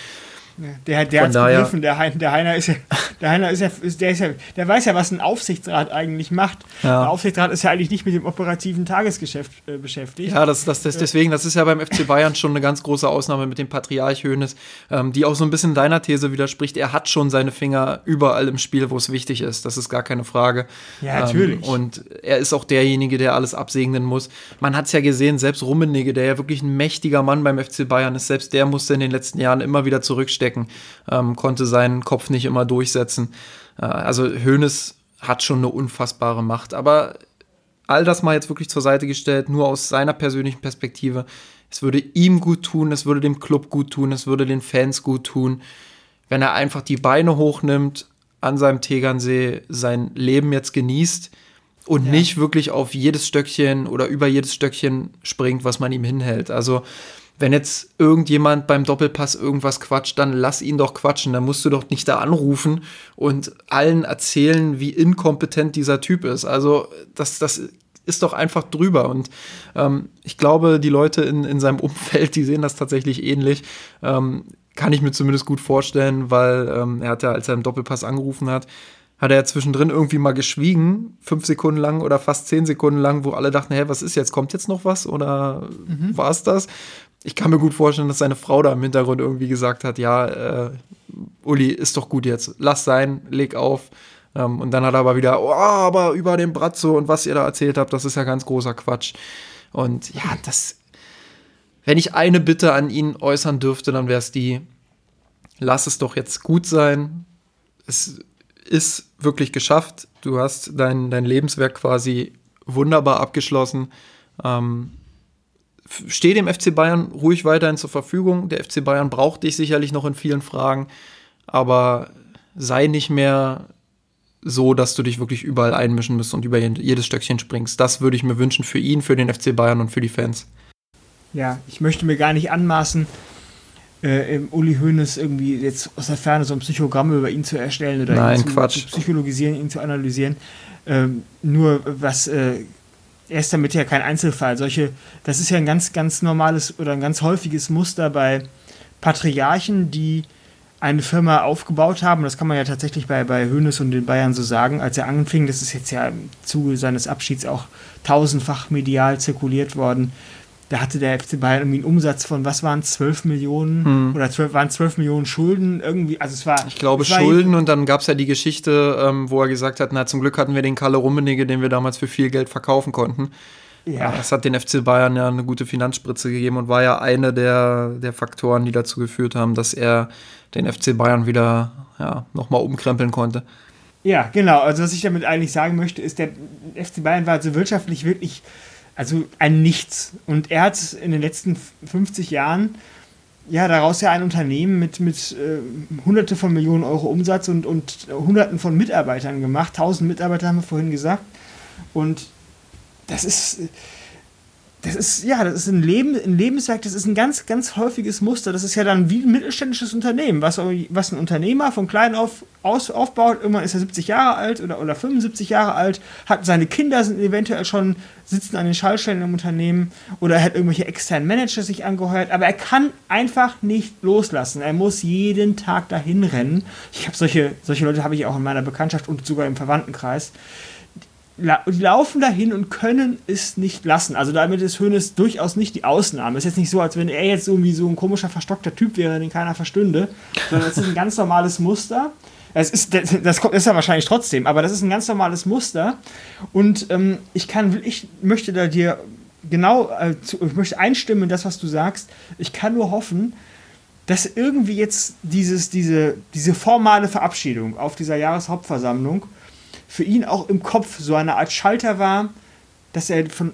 Der, der hat es begriffen, der, der Heiner ist ja, der Heiner ist ja, der ist ja, der weiß ja, was ein Aufsichtsrat eigentlich macht. Ja. Der Aufsichtsrat ist ja eigentlich nicht mit dem operativen Tagesgeschäft äh, beschäftigt. Ja, das, das, das, deswegen, das ist ja beim FC Bayern schon eine ganz große Ausnahme mit dem Patriarch Hoeneß, ähm, die auch so ein bisschen deiner These widerspricht. Er hat schon seine Finger überall im Spiel, wo es wichtig ist. Das ist gar keine Frage. Ja, natürlich. Ähm, und er ist auch derjenige, der alles absegnen muss. Man hat es ja gesehen, selbst Rummenigge, der ja wirklich ein mächtiger Mann beim FC Bayern ist, selbst der musste in den letzten Jahren immer wieder zurückstecken stecken, ähm, konnte seinen Kopf nicht immer durchsetzen. Äh, also Hoeneß hat schon eine unfassbare Macht. Aber all das mal jetzt wirklich zur Seite gestellt, nur aus seiner persönlichen Perspektive. Es würde ihm gut tun, es würde dem Club gut tun, es würde den Fans gut tun, wenn er einfach die Beine hochnimmt, an seinem Tegernsee sein Leben jetzt genießt und ja. nicht wirklich auf jedes Stöckchen oder über jedes Stöckchen springt, was man ihm hinhält. Also wenn jetzt irgendjemand beim Doppelpass irgendwas quatscht, dann lass ihn doch quatschen. Dann musst du doch nicht da anrufen und allen erzählen, wie inkompetent dieser Typ ist. Also das, das ist doch einfach drüber. Und ähm, ich glaube, die Leute in, in seinem Umfeld, die sehen das tatsächlich ähnlich. Ähm, kann ich mir zumindest gut vorstellen, weil ähm, er hat ja, als er im Doppelpass angerufen hat, hat er ja zwischendrin irgendwie mal geschwiegen, fünf Sekunden lang oder fast zehn Sekunden lang, wo alle dachten, hä, was ist jetzt? Kommt jetzt noch was oder mhm. war es das? Ich kann mir gut vorstellen, dass seine Frau da im Hintergrund irgendwie gesagt hat, ja, äh, Uli, ist doch gut jetzt, lass sein, leg auf. Ähm, und dann hat er aber wieder, oh, aber über den Bratzo und was ihr da erzählt habt, das ist ja ganz großer Quatsch. Und ja, das, wenn ich eine Bitte an ihn äußern dürfte, dann wäre es die, lass es doch jetzt gut sein. Es ist wirklich geschafft. Du hast dein, dein Lebenswerk quasi wunderbar abgeschlossen. Ähm, steh dem FC Bayern ruhig weiterhin zur Verfügung. Der FC Bayern braucht dich sicherlich noch in vielen Fragen, aber sei nicht mehr so, dass du dich wirklich überall einmischen musst und über jedes Stöckchen springst. Das würde ich mir wünschen für ihn, für den FC Bayern und für die Fans. Ja, ich möchte mir gar nicht anmaßen, äh, Uli Hoeneß irgendwie jetzt aus der Ferne so ein Psychogramm über ihn zu erstellen oder Nein, ihn zu, zu, psychologisieren, ihn zu analysieren. Ähm, nur was äh, er ist damit ja kein Einzelfall. Solche, das ist ja ein ganz, ganz normales oder ein ganz häufiges Muster bei Patriarchen, die eine Firma aufgebaut haben. Das kann man ja tatsächlich bei, bei Hoeneß und den Bayern so sagen. Als er anfing, das ist jetzt ja im Zuge seines Abschieds auch tausendfach medial zirkuliert worden, da hatte der FC Bayern irgendwie einen Umsatz von, was waren 12 Millionen hm. oder 12, waren 12 Millionen Schulden irgendwie, also es war... Ich glaube Schulden und dann gab es ja die Geschichte, ähm, wo er gesagt hat, na zum Glück hatten wir den Kalle Rummenigge, den wir damals für viel Geld verkaufen konnten. Ja. Das hat den FC Bayern ja eine gute Finanzspritze gegeben und war ja eine der, der Faktoren, die dazu geführt haben, dass er den FC Bayern wieder ja, nochmal umkrempeln konnte. Ja, genau. Also was ich damit eigentlich sagen möchte, ist, der FC Bayern war also wirtschaftlich wirklich also ein Nichts. Und er hat in den letzten 50 Jahren ja daraus ja ein Unternehmen mit, mit äh, hunderte von Millionen Euro Umsatz und, und hunderten von Mitarbeitern gemacht. Tausend Mitarbeiter haben wir vorhin gesagt. Und das ist, das ist, ja, das ist ein, Leben, ein Lebenswerk, das ist ein ganz, ganz häufiges Muster. Das ist ja dann wie ein mittelständisches Unternehmen, was, was ein Unternehmer von klein auf aus, aufbaut. Irgendwann ist er 70 Jahre alt oder, oder 75 Jahre alt, hat seine Kinder sind eventuell schon, sitzen an den Schallstellen im Unternehmen oder er hat irgendwelche externen Manager sich angeheuert, aber er kann einfach nicht loslassen. Er muss jeden Tag dahin rennen. Ich habe solche, solche Leute habe ich auch in meiner Bekanntschaft und sogar im Verwandtenkreis die laufen dahin und können es nicht lassen. Also damit ist Hönes durchaus nicht die Ausnahme. Es ist jetzt nicht so, als wenn er jetzt irgendwie so ein komischer, verstockter Typ wäre, den keiner verstünde, sondern es ist ein ganz normales Muster. Es ist, das, das ist ja wahrscheinlich trotzdem, aber das ist ein ganz normales Muster. Und ähm, ich kann, ich möchte da dir genau, äh, zu, ich möchte einstimmen in das, was du sagst. Ich kann nur hoffen, dass irgendwie jetzt dieses, diese, diese formale Verabschiedung auf dieser Jahreshauptversammlung für ihn auch im Kopf so eine Art Schalter war, dass er, von,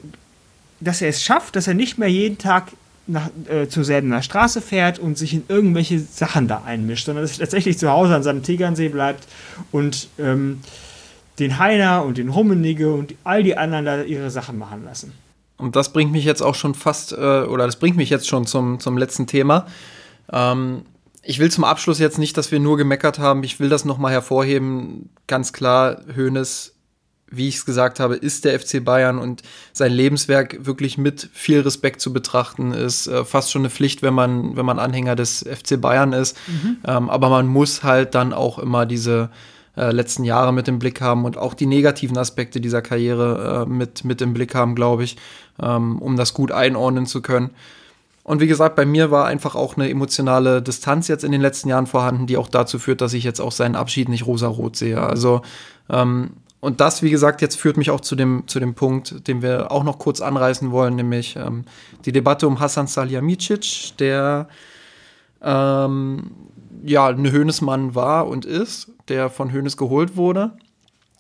dass er es schafft, dass er nicht mehr jeden Tag nach, äh, zur selben Straße fährt und sich in irgendwelche Sachen da einmischt, sondern dass er tatsächlich zu Hause an seinem Tegernsee bleibt und ähm, den Heiner und den Rummenigge und all die anderen da ihre Sachen machen lassen. Und das bringt mich jetzt auch schon fast, äh, oder das bringt mich jetzt schon zum, zum letzten Thema. Ähm, ich will zum Abschluss jetzt nicht, dass wir nur gemeckert haben. Ich will das nochmal hervorheben. Ganz klar, Hoeneß, wie ich es gesagt habe, ist der FC Bayern und sein Lebenswerk wirklich mit viel Respekt zu betrachten ist äh, fast schon eine Pflicht, wenn man, wenn man Anhänger des FC Bayern ist. Mhm. Ähm, aber man muss halt dann auch immer diese äh, letzten Jahre mit im Blick haben und auch die negativen Aspekte dieser Karriere äh, mit, mit im Blick haben, glaube ich, ähm, um das gut einordnen zu können. Und wie gesagt, bei mir war einfach auch eine emotionale Distanz jetzt in den letzten Jahren vorhanden, die auch dazu führt, dass ich jetzt auch seinen Abschied nicht rosarot sehe. Also, ähm, und das, wie gesagt, jetzt führt mich auch zu dem, zu dem Punkt, den wir auch noch kurz anreißen wollen, nämlich ähm, die Debatte um Hassan Salihamidzic, der ähm, ja ein Höhnesmann war und ist, der von Höhnes geholt wurde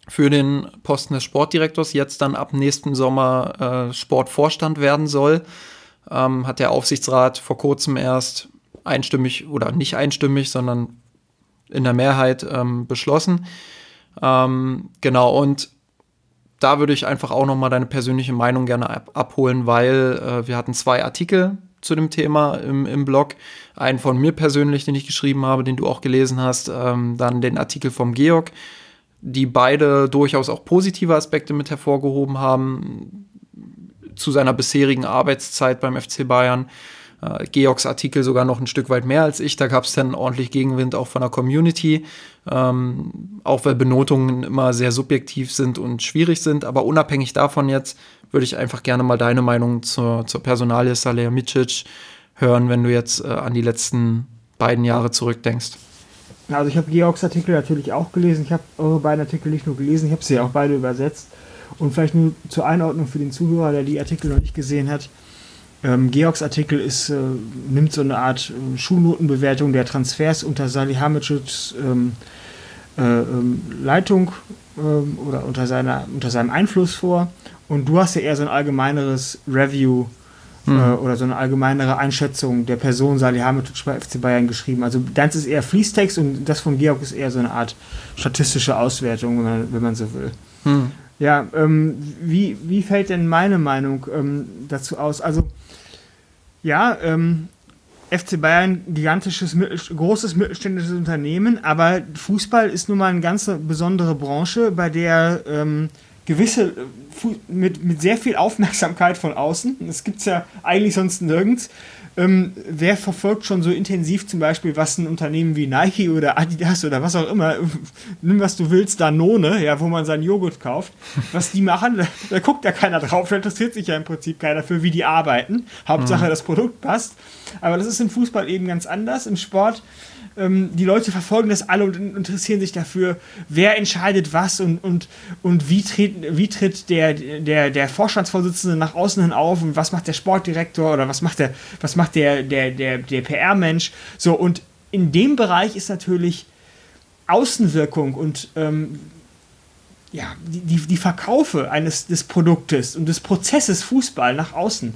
für den Posten des Sportdirektors, jetzt dann ab nächsten Sommer äh, Sportvorstand werden soll ähm, hat der Aufsichtsrat vor kurzem erst einstimmig oder nicht einstimmig, sondern in der Mehrheit ähm, beschlossen. Ähm, genau, und da würde ich einfach auch nochmal deine persönliche Meinung gerne ab abholen, weil äh, wir hatten zwei Artikel zu dem Thema im, im Blog. Einen von mir persönlich, den ich geschrieben habe, den du auch gelesen hast, ähm, dann den Artikel vom Georg, die beide durchaus auch positive Aspekte mit hervorgehoben haben zu seiner bisherigen Arbeitszeit beim FC Bayern. Äh, Georgs Artikel sogar noch ein Stück weit mehr als ich. Da gab es dann ordentlich Gegenwind auch von der Community. Ähm, auch weil Benotungen immer sehr subjektiv sind und schwierig sind. Aber unabhängig davon jetzt würde ich einfach gerne mal deine Meinung zur, zur Personalie Micic hören, wenn du jetzt äh, an die letzten beiden Jahre zurückdenkst. Also ich habe Georgs Artikel natürlich auch gelesen. Ich habe eure beiden Artikel nicht nur gelesen, ich habe sie auch beide übersetzt. Und vielleicht nur zur Einordnung für den Zuhörer, der die Artikel noch nicht gesehen hat. Ähm, Georgs Artikel ist, äh, nimmt so eine Art äh, Schulnotenbewertung der Transfers unter Salihamidzics ähm, äh, ähm, Leitung ähm, oder unter, seiner, unter seinem Einfluss vor. Und du hast ja eher so ein allgemeineres Review hm. äh, oder so eine allgemeinere Einschätzung der Person Salihamidzic bei FC Bayern geschrieben. Also deins ist eher Fließtext und das von Georg ist eher so eine Art statistische Auswertung, wenn man, wenn man so will. Hm. Ja, ähm, wie, wie fällt denn meine Meinung ähm, dazu aus? Also, ja, ähm, FC Bayern, gigantisches, großes mittelständisches Unternehmen, aber Fußball ist nun mal eine ganz besondere Branche, bei der ähm, gewisse, äh, mit, mit sehr viel Aufmerksamkeit von außen, das gibt es ja eigentlich sonst nirgends, ähm, wer verfolgt schon so intensiv zum Beispiel, was ein Unternehmen wie Nike oder Adidas oder was auch immer, nimm was du willst, Danone, ja, wo man seinen Joghurt kauft, was die machen, da, da guckt ja keiner drauf, da interessiert sich ja im Prinzip keiner für, wie die arbeiten. Hauptsache, mhm. das Produkt passt. Aber das ist im Fußball eben ganz anders. Im Sport ähm, die Leute verfolgen das alle und interessieren sich dafür, wer entscheidet was und, und, und wie, tritt, wie tritt der, der, der Vorstandsvorsitzende nach außen hin auf und was macht der Sportdirektor oder was macht der, was macht der, der, der, der PR-Mensch. So, und in dem Bereich ist natürlich Außenwirkung und ähm, ja, die, die, die Verkaufe eines des Produktes und des Prozesses Fußball nach außen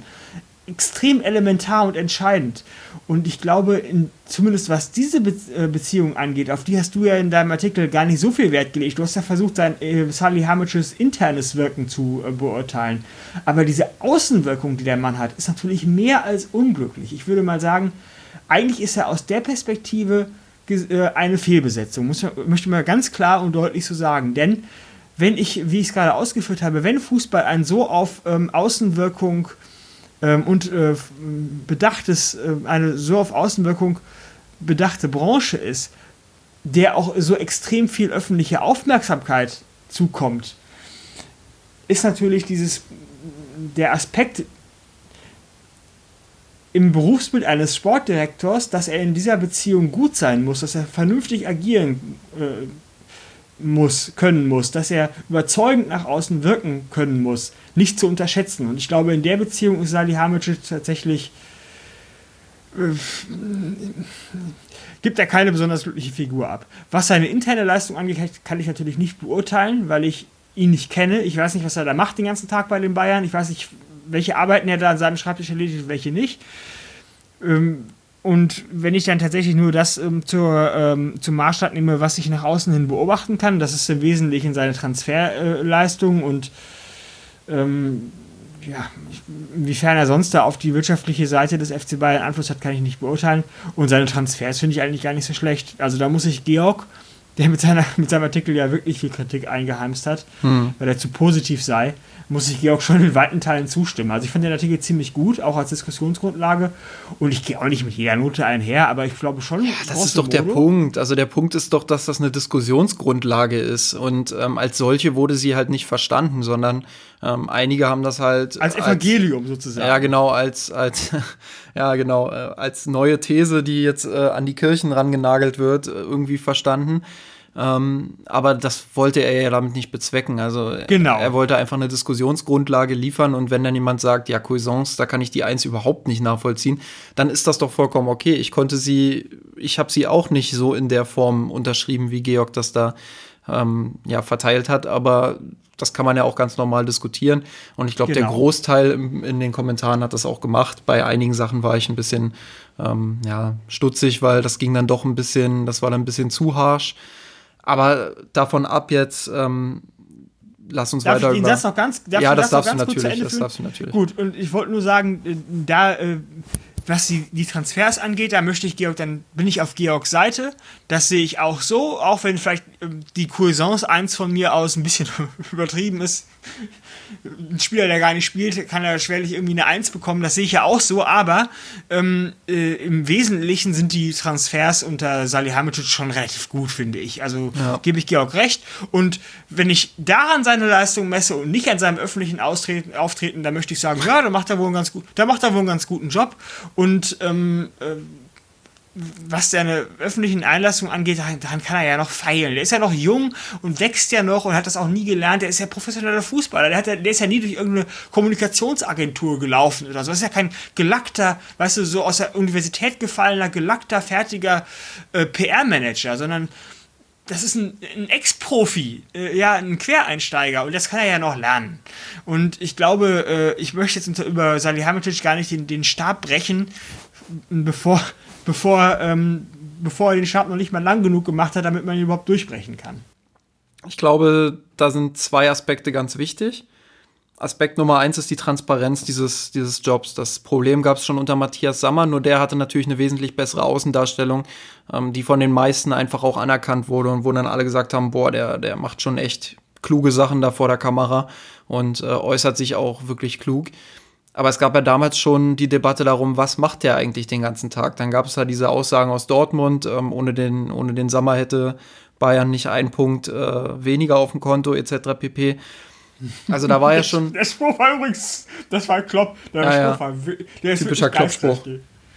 extrem elementar und entscheidend. Und ich glaube, in, zumindest was diese Be äh, Beziehung angeht, auf die hast du ja in deinem Artikel gar nicht so viel Wert gelegt. Du hast ja versucht, sein äh, Salihamidzics internes Wirken zu äh, beurteilen. Aber diese Außenwirkung, die der Mann hat, ist natürlich mehr als unglücklich. Ich würde mal sagen, eigentlich ist er aus der Perspektive äh, eine Fehlbesetzung. Muss, möchte man ganz klar und deutlich so sagen. Denn wenn ich, wie ich es gerade ausgeführt habe, wenn Fußball ein so auf ähm, Außenwirkung ähm, und äh, bedachtes, äh, eine so auf Außenwirkung bedachte Branche ist, der auch so extrem viel öffentliche Aufmerksamkeit zukommt, ist natürlich dieses der Aspekt im Berufsbild eines Sportdirektors, dass er in dieser Beziehung gut sein muss, dass er vernünftig agieren äh, muss, können muss, dass er überzeugend nach außen wirken können muss, nicht zu unterschätzen. Und ich glaube, in der Beziehung ist Salihamidzic tatsächlich äh, gibt er keine besonders glückliche Figur ab. Was seine interne Leistung angeht, kann ich natürlich nicht beurteilen, weil ich ihn nicht kenne. Ich weiß nicht, was er da macht den ganzen Tag bei den Bayern. Ich weiß nicht, welche Arbeiten er da an seinem Schreibtisch erledigt welche nicht. Ähm, und wenn ich dann tatsächlich nur das ähm, zur, ähm, zum Maßstab nehme, was ich nach außen hin beobachten kann, das ist im Wesentlichen seine Transferleistung äh, und ähm, ja, inwiefern er sonst da auf die wirtschaftliche Seite des FC Bayern Einfluss hat, kann ich nicht beurteilen. Und seine Transfers finde ich eigentlich gar nicht so schlecht. Also da muss ich Georg, der mit, seiner, mit seinem Artikel ja wirklich viel Kritik eingeheimst hat, hm. weil er zu positiv sei, muss ich auch schon in weiten Teilen zustimmen. Also ich fand den Artikel ziemlich gut, auch als Diskussionsgrundlage. Und ich gehe auch nicht mit jeder Note einher, aber ich glaube schon. Ja, das ist doch Modo. der Punkt. Also der Punkt ist doch, dass das eine Diskussionsgrundlage ist. Und ähm, als solche wurde sie halt nicht verstanden, sondern ähm, einige haben das halt. Als Evangelium als, sozusagen. Ja, genau, als, als, ja, genau, äh, als neue These, die jetzt äh, an die Kirchen rangenagelt wird, äh, irgendwie verstanden. Ähm, aber das wollte er ja damit nicht bezwecken. Also genau. er wollte einfach eine Diskussionsgrundlage liefern und wenn dann jemand sagt, ja, Cuisance, da kann ich die Eins überhaupt nicht nachvollziehen, dann ist das doch vollkommen okay. Ich konnte sie, ich habe sie auch nicht so in der Form unterschrieben, wie Georg das da ähm, ja, verteilt hat, aber das kann man ja auch ganz normal diskutieren. Und ich glaube, genau. der Großteil in den Kommentaren hat das auch gemacht. Bei einigen Sachen war ich ein bisschen ähm, ja, stutzig, weil das ging dann doch ein bisschen, das war dann ein bisschen zu harsh. Aber davon ab jetzt, ähm, lass uns darf weiter ich den Satz noch ganz, ja, das, darfst du natürlich, das darfst du natürlich. Gut, und ich wollte nur sagen, äh, da, äh, was die, die Transfers angeht, da möchte ich Georg, dann bin ich auf Georgs Seite. Das sehe ich auch so, auch wenn vielleicht ähm, die Cuisance eins von mir aus ein bisschen übertrieben ist ein Spieler, der gar nicht spielt, kann er schwerlich irgendwie eine Eins bekommen. Das sehe ich ja auch so, aber ähm, äh, im Wesentlichen sind die Transfers unter Salihamidzic schon relativ gut, finde ich. Also ja. gebe ich Georg recht. Und wenn ich daran seine Leistung messe und nicht an seinem öffentlichen Austreten, Auftreten, dann möchte ich sagen, ja, da macht er wohl einen ganz, gut, da macht er wohl einen ganz guten Job. Und ähm, äh, was seine öffentlichen Einlassungen angeht, daran kann er ja noch feilen. Der ist ja noch jung und wächst ja noch und hat das auch nie gelernt. Der ist ja professioneller Fußballer. Der, hat, der ist ja nie durch irgendeine Kommunikationsagentur gelaufen oder so. Das ist ja kein gelackter, weißt du, so aus der Universität gefallener, gelackter, fertiger äh, PR-Manager, sondern das ist ein, ein Ex-Profi, äh, ja, ein Quereinsteiger und das kann er ja noch lernen. Und ich glaube, äh, ich möchte jetzt über Salihamidzic gar nicht den, den Stab brechen, bevor, bevor, ähm, bevor er den Stab noch nicht mal lang genug gemacht hat, damit man ihn überhaupt durchbrechen kann. Ich glaube, da sind zwei Aspekte ganz wichtig. Aspekt Nummer eins ist die Transparenz dieses, dieses Jobs. Das Problem gab es schon unter Matthias Sammer, nur der hatte natürlich eine wesentlich bessere Außendarstellung, ähm, die von den meisten einfach auch anerkannt wurde und wo dann alle gesagt haben, boah, der, der macht schon echt kluge Sachen da vor der Kamera und äh, äußert sich auch wirklich klug. Aber es gab ja damals schon die Debatte darum, was macht der eigentlich den ganzen Tag? Dann gab es da diese Aussagen aus Dortmund, ähm, ohne, den, ohne den Sommer hätte Bayern nicht einen Punkt äh, weniger auf dem Konto etc. pp. Also da war ja schon. Der Spruch war übrigens, das war Klopp. Der ja, Spruch war, der Typischer Klopp-Spruch.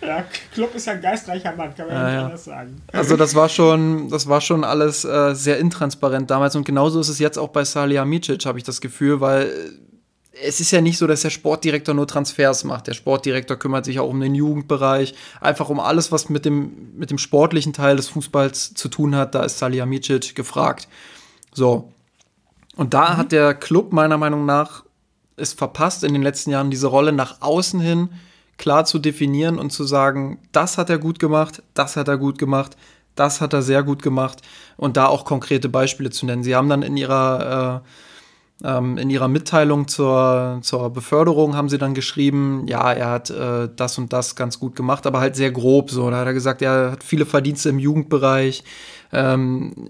Ja, Klopp ist ja ein geistreicher Mann, kann man ja, nicht anders sagen. Also das war schon, das war schon alles äh, sehr intransparent damals und genauso ist es jetzt auch bei Salihamidzic, habe ich das Gefühl, weil es ist ja nicht so, dass der Sportdirektor nur Transfers macht. Der Sportdirektor kümmert sich auch um den Jugendbereich, einfach um alles, was mit dem, mit dem sportlichen Teil des Fußballs zu tun hat. Da ist Salihamidzic gefragt. So. Und da mhm. hat der Club meiner Meinung nach es verpasst, in den letzten Jahren diese Rolle nach außen hin klar zu definieren und zu sagen, das hat er gut gemacht, das hat er gut gemacht, das hat er sehr gut gemacht und da auch konkrete Beispiele zu nennen. Sie haben dann in ihrer, äh, in ihrer Mitteilung zur, zur Beförderung haben sie dann geschrieben, ja, er hat äh, das und das ganz gut gemacht, aber halt sehr grob so. Da hat er gesagt, er hat viele Verdienste im Jugendbereich, ähm,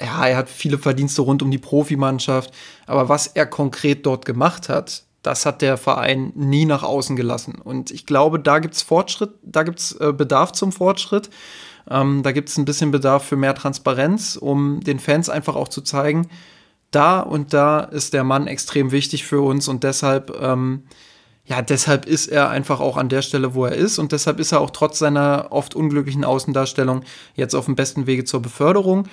ja, er hat viele Verdienste rund um die Profimannschaft, aber was er konkret dort gemacht hat, das hat der Verein nie nach außen gelassen. Und ich glaube, da gibt es Fortschritt, da gibt es äh, Bedarf zum Fortschritt. Ähm, da gibt es ein bisschen Bedarf für mehr Transparenz, um den Fans einfach auch zu zeigen, da und da ist der Mann extrem wichtig für uns und deshalb, ähm, ja, deshalb ist er einfach auch an der Stelle, wo er ist und deshalb ist er auch trotz seiner oft unglücklichen Außendarstellung jetzt auf dem besten Wege zur Beförderung.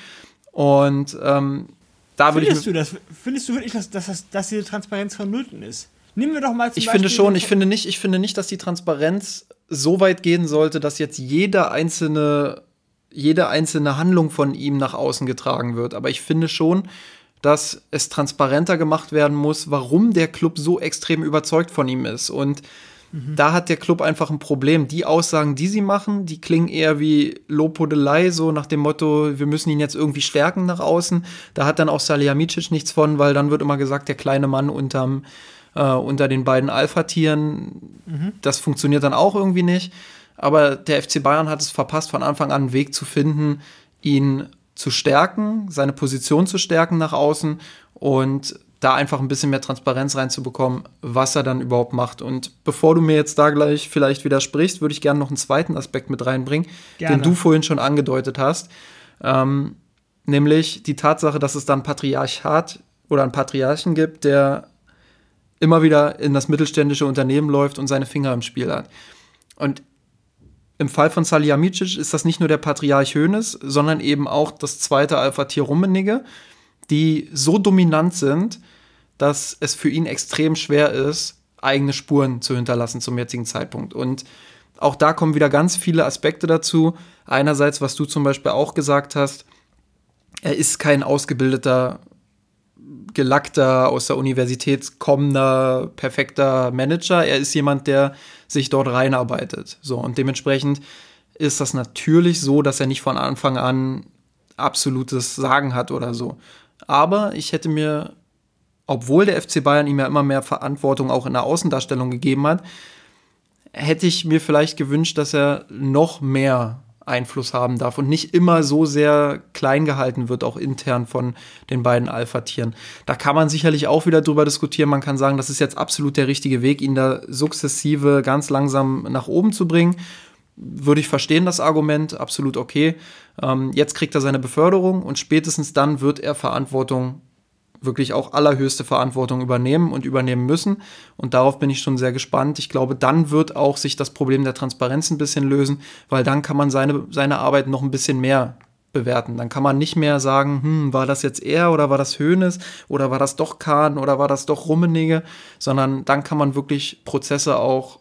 Und ähm, da würde ich. Findest du das? Findest du wirklich, dass, dass, dass diese Transparenz vonnöten ist? Nehmen wir doch mal zum Ich Beispiel finde schon, ich finde nicht, ich finde nicht, dass die Transparenz so weit gehen sollte, dass jetzt jede einzelne, jede einzelne Handlung von ihm nach außen getragen wird. Aber ich finde schon, dass es transparenter gemacht werden muss, warum der Club so extrem überzeugt von ihm ist. Und mhm. da hat der Club einfach ein Problem. Die Aussagen, die sie machen, die klingen eher wie Lopodelei, so nach dem Motto, wir müssen ihn jetzt irgendwie stärken nach außen. Da hat dann auch Salihamidzic nichts von, weil dann wird immer gesagt, der kleine Mann unterm äh, unter den beiden Alpha-Tieren. Mhm. Das funktioniert dann auch irgendwie nicht. Aber der FC Bayern hat es verpasst, von Anfang an einen Weg zu finden, ihn zu stärken, seine Position zu stärken nach außen und da einfach ein bisschen mehr Transparenz reinzubekommen, was er dann überhaupt macht. Und bevor du mir jetzt da gleich vielleicht widersprichst, würde ich gerne noch einen zweiten Aspekt mit reinbringen, gerne. den du vorhin schon angedeutet hast. Ähm, nämlich die Tatsache, dass es dann Patriarchat oder einen Patriarchen gibt, der immer wieder in das mittelständische Unternehmen läuft und seine Finger im Spiel hat. Und im Fall von Salihamidzic ist das nicht nur der Patriarch Hoeneß, sondern eben auch das zweite Alpha-Tier Rummenigge, die so dominant sind, dass es für ihn extrem schwer ist, eigene Spuren zu hinterlassen zum jetzigen Zeitpunkt. Und auch da kommen wieder ganz viele Aspekte dazu. Einerseits, was du zum Beispiel auch gesagt hast, er ist kein ausgebildeter gelackter, aus der Universität kommender, perfekter Manager. Er ist jemand, der sich dort reinarbeitet. So, und dementsprechend ist das natürlich so, dass er nicht von Anfang an absolutes Sagen hat oder so. Aber ich hätte mir, obwohl der FC Bayern ihm ja immer mehr Verantwortung auch in der Außendarstellung gegeben hat, hätte ich mir vielleicht gewünscht, dass er noch mehr Einfluss haben darf und nicht immer so sehr klein gehalten wird, auch intern von den beiden Alpha-Tieren. Da kann man sicherlich auch wieder drüber diskutieren. Man kann sagen, das ist jetzt absolut der richtige Weg, ihn da sukzessive ganz langsam nach oben zu bringen. Würde ich verstehen, das Argument, absolut okay. Ähm, jetzt kriegt er seine Beförderung und spätestens dann wird er Verantwortung wirklich auch allerhöchste Verantwortung übernehmen und übernehmen müssen. Und darauf bin ich schon sehr gespannt. Ich glaube, dann wird auch sich das Problem der Transparenz ein bisschen lösen, weil dann kann man seine, seine Arbeit noch ein bisschen mehr bewerten. Dann kann man nicht mehr sagen, hm, war das jetzt er oder war das Hönes oder war das doch Kahn oder war das doch Rummenigge, sondern dann kann man wirklich Prozesse auch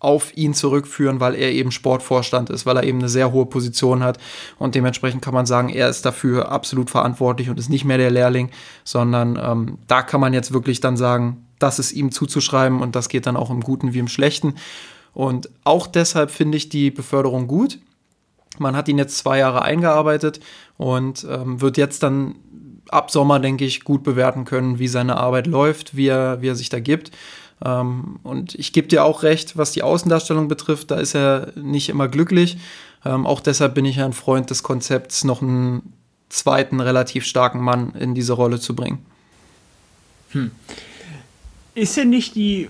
auf ihn zurückführen, weil er eben Sportvorstand ist, weil er eben eine sehr hohe Position hat und dementsprechend kann man sagen, er ist dafür absolut verantwortlich und ist nicht mehr der Lehrling, sondern ähm, da kann man jetzt wirklich dann sagen, das ist ihm zuzuschreiben und das geht dann auch im Guten wie im Schlechten. Und auch deshalb finde ich die Beförderung gut. Man hat ihn jetzt zwei Jahre eingearbeitet und ähm, wird jetzt dann ab Sommer, denke ich, gut bewerten können, wie seine Arbeit läuft, wie er, wie er sich da gibt. Ähm, und ich gebe dir auch recht, was die Außendarstellung betrifft, da ist er nicht immer glücklich. Ähm, auch deshalb bin ich ein Freund des Konzepts, noch einen zweiten relativ starken Mann in diese Rolle zu bringen. Hm. Ist denn nicht die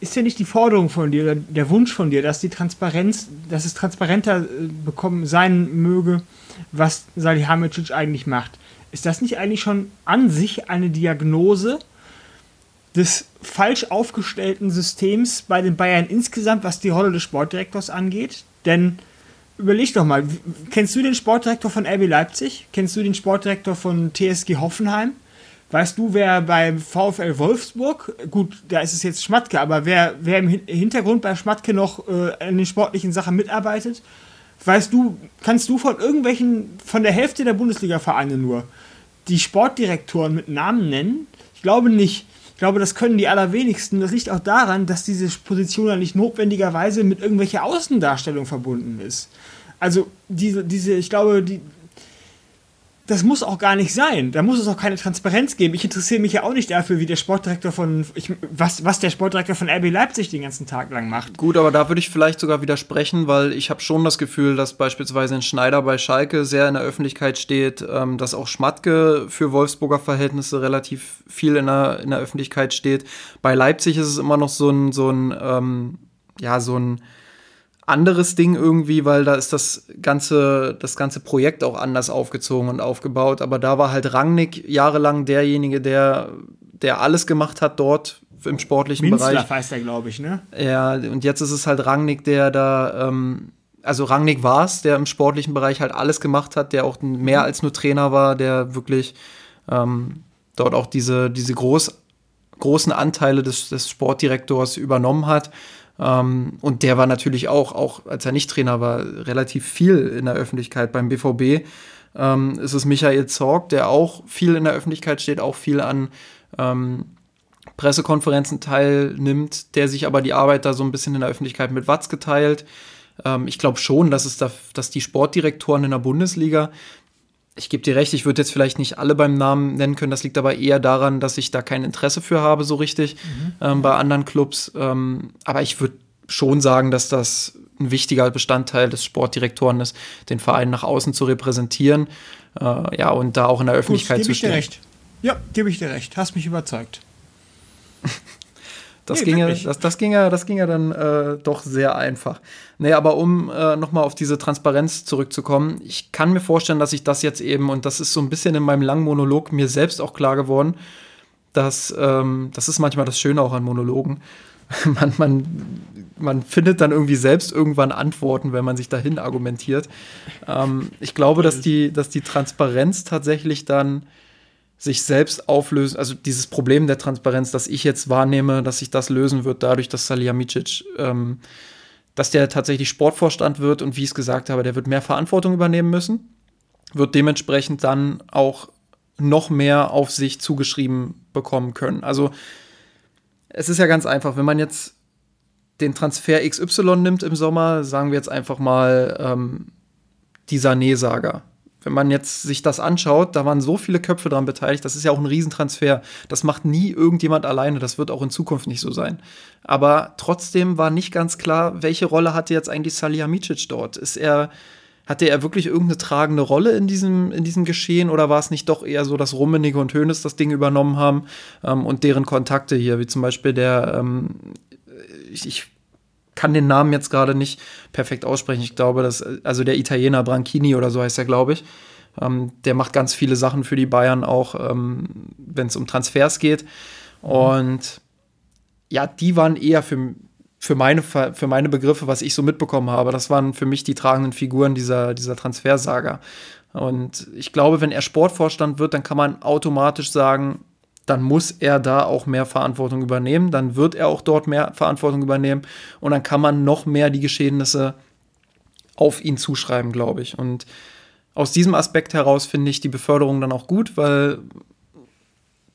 ist ja nicht die Forderung von dir, der Wunsch von dir, dass die Transparenz, dass es transparenter äh, bekommen sein möge, was Salihamidzic eigentlich macht. Ist das nicht eigentlich schon an sich eine Diagnose des falsch aufgestellten Systems bei den Bayern insgesamt, was die Rolle des Sportdirektors angeht. Denn überleg doch mal, kennst du den Sportdirektor von RB Leipzig? Kennst du den Sportdirektor von TSG Hoffenheim? Weißt du, wer beim VfL Wolfsburg, gut, da ist es jetzt Schmatke, aber wer, wer im Hintergrund bei Schmatke noch äh, an den sportlichen Sachen mitarbeitet? Weißt du, kannst du von irgendwelchen, von der Hälfte der Bundesliga-Vereine nur, die Sportdirektoren mit Namen nennen? Ich glaube nicht. Ich glaube, das können die allerwenigsten. Das liegt auch daran, dass diese Position ja nicht notwendigerweise mit irgendwelcher Außendarstellung verbunden ist. Also diese, diese, ich glaube, die, das muss auch gar nicht sein. Da muss es auch keine Transparenz geben. Ich interessiere mich ja auch nicht dafür, wie der Sportdirektor von, ich, was, was der Sportdirektor von RB Leipzig den ganzen Tag lang macht. Gut, aber da würde ich vielleicht sogar widersprechen, weil ich habe schon das Gefühl, dass beispielsweise ein Schneider bei Schalke sehr in der Öffentlichkeit steht, ähm, dass auch Schmatke für Wolfsburger Verhältnisse relativ viel in der, in der Öffentlichkeit steht. Bei Leipzig ist es immer noch so ein, so ein, ähm, ja, so ein anderes Ding irgendwie, weil da ist das ganze, das ganze Projekt auch anders aufgezogen und aufgebaut. Aber da war halt Rangnick jahrelang derjenige, der, der alles gemacht hat dort im sportlichen Minzler Bereich. heißt er, glaube ich, ne? Ja, und jetzt ist es halt Rangnick, der da, ähm, also Rangnick war es, der im sportlichen Bereich halt alles gemacht hat, der auch mehr als nur Trainer war, der wirklich ähm, dort auch diese, diese groß, großen Anteile des, des Sportdirektors übernommen hat. Ähm, und der war natürlich auch, auch als er nicht Trainer war, relativ viel in der Öffentlichkeit beim BVB. Ähm, es ist Michael Zorg, der auch viel in der Öffentlichkeit steht, auch viel an ähm, Pressekonferenzen teilnimmt, der sich aber die Arbeit da so ein bisschen in der Öffentlichkeit mit Watz geteilt. Ähm, ich glaube schon, dass es da, dass die Sportdirektoren in der Bundesliga ich gebe dir recht, ich würde jetzt vielleicht nicht alle beim Namen nennen können. Das liegt aber eher daran, dass ich da kein Interesse für habe, so richtig, mhm. ähm, bei anderen Clubs. Ähm, aber ich würde schon sagen, dass das ein wichtiger Bestandteil des Sportdirektoren ist, den Verein nach außen zu repräsentieren. Äh, ja, und da auch in der Öffentlichkeit Gut, zu stehen. Dir recht. Ja, gebe ich dir recht. Hast mich überzeugt. Das, nee, ging ja, das, das, ging ja, das ging ja dann äh, doch sehr einfach. Nee, aber um äh, nochmal auf diese Transparenz zurückzukommen, ich kann mir vorstellen, dass ich das jetzt eben, und das ist so ein bisschen in meinem langen Monolog mir selbst auch klar geworden, dass ähm, das ist manchmal das Schöne auch an Monologen. man, man, man findet dann irgendwie selbst irgendwann Antworten, wenn man sich dahin argumentiert. Ähm, ich glaube, dass die, dass die Transparenz tatsächlich dann sich selbst auflösen, also dieses Problem der Transparenz, das ich jetzt wahrnehme, dass sich das lösen wird, dadurch, dass Salihamidzic, ähm, dass der tatsächlich Sportvorstand wird und wie ich es gesagt habe, der wird mehr Verantwortung übernehmen müssen, wird dementsprechend dann auch noch mehr auf sich zugeschrieben bekommen können. Also es ist ja ganz einfach, wenn man jetzt den Transfer XY nimmt im Sommer, sagen wir jetzt einfach mal ähm, die Sané-Saga wenn man jetzt sich das anschaut, da waren so viele Köpfe dran beteiligt, das ist ja auch ein Riesentransfer. Das macht nie irgendjemand alleine, das wird auch in Zukunft nicht so sein. Aber trotzdem war nicht ganz klar, welche Rolle hatte jetzt eigentlich Salihamidzic dort? Ist er, hatte er wirklich irgendeine tragende Rolle in diesem, in diesem Geschehen oder war es nicht doch eher so, dass Rummenigge und Hoeneß das Ding übernommen haben ähm, und deren Kontakte hier, wie zum Beispiel der, ähm, ich, ich kann den Namen jetzt gerade nicht perfekt aussprechen. Ich glaube, dass, also der Italiener Branchini oder so heißt er, glaube ich. Ähm, der macht ganz viele Sachen für die Bayern auch, ähm, wenn es um Transfers geht. Mhm. Und ja, die waren eher für, für, meine, für meine Begriffe, was ich so mitbekommen habe, das waren für mich die tragenden Figuren dieser, dieser Transfersaga. Und ich glaube, wenn er Sportvorstand wird, dann kann man automatisch sagen, dann muss er da auch mehr Verantwortung übernehmen, dann wird er auch dort mehr Verantwortung übernehmen und dann kann man noch mehr die Geschehnisse auf ihn zuschreiben, glaube ich. Und aus diesem Aspekt heraus finde ich die Beförderung dann auch gut, weil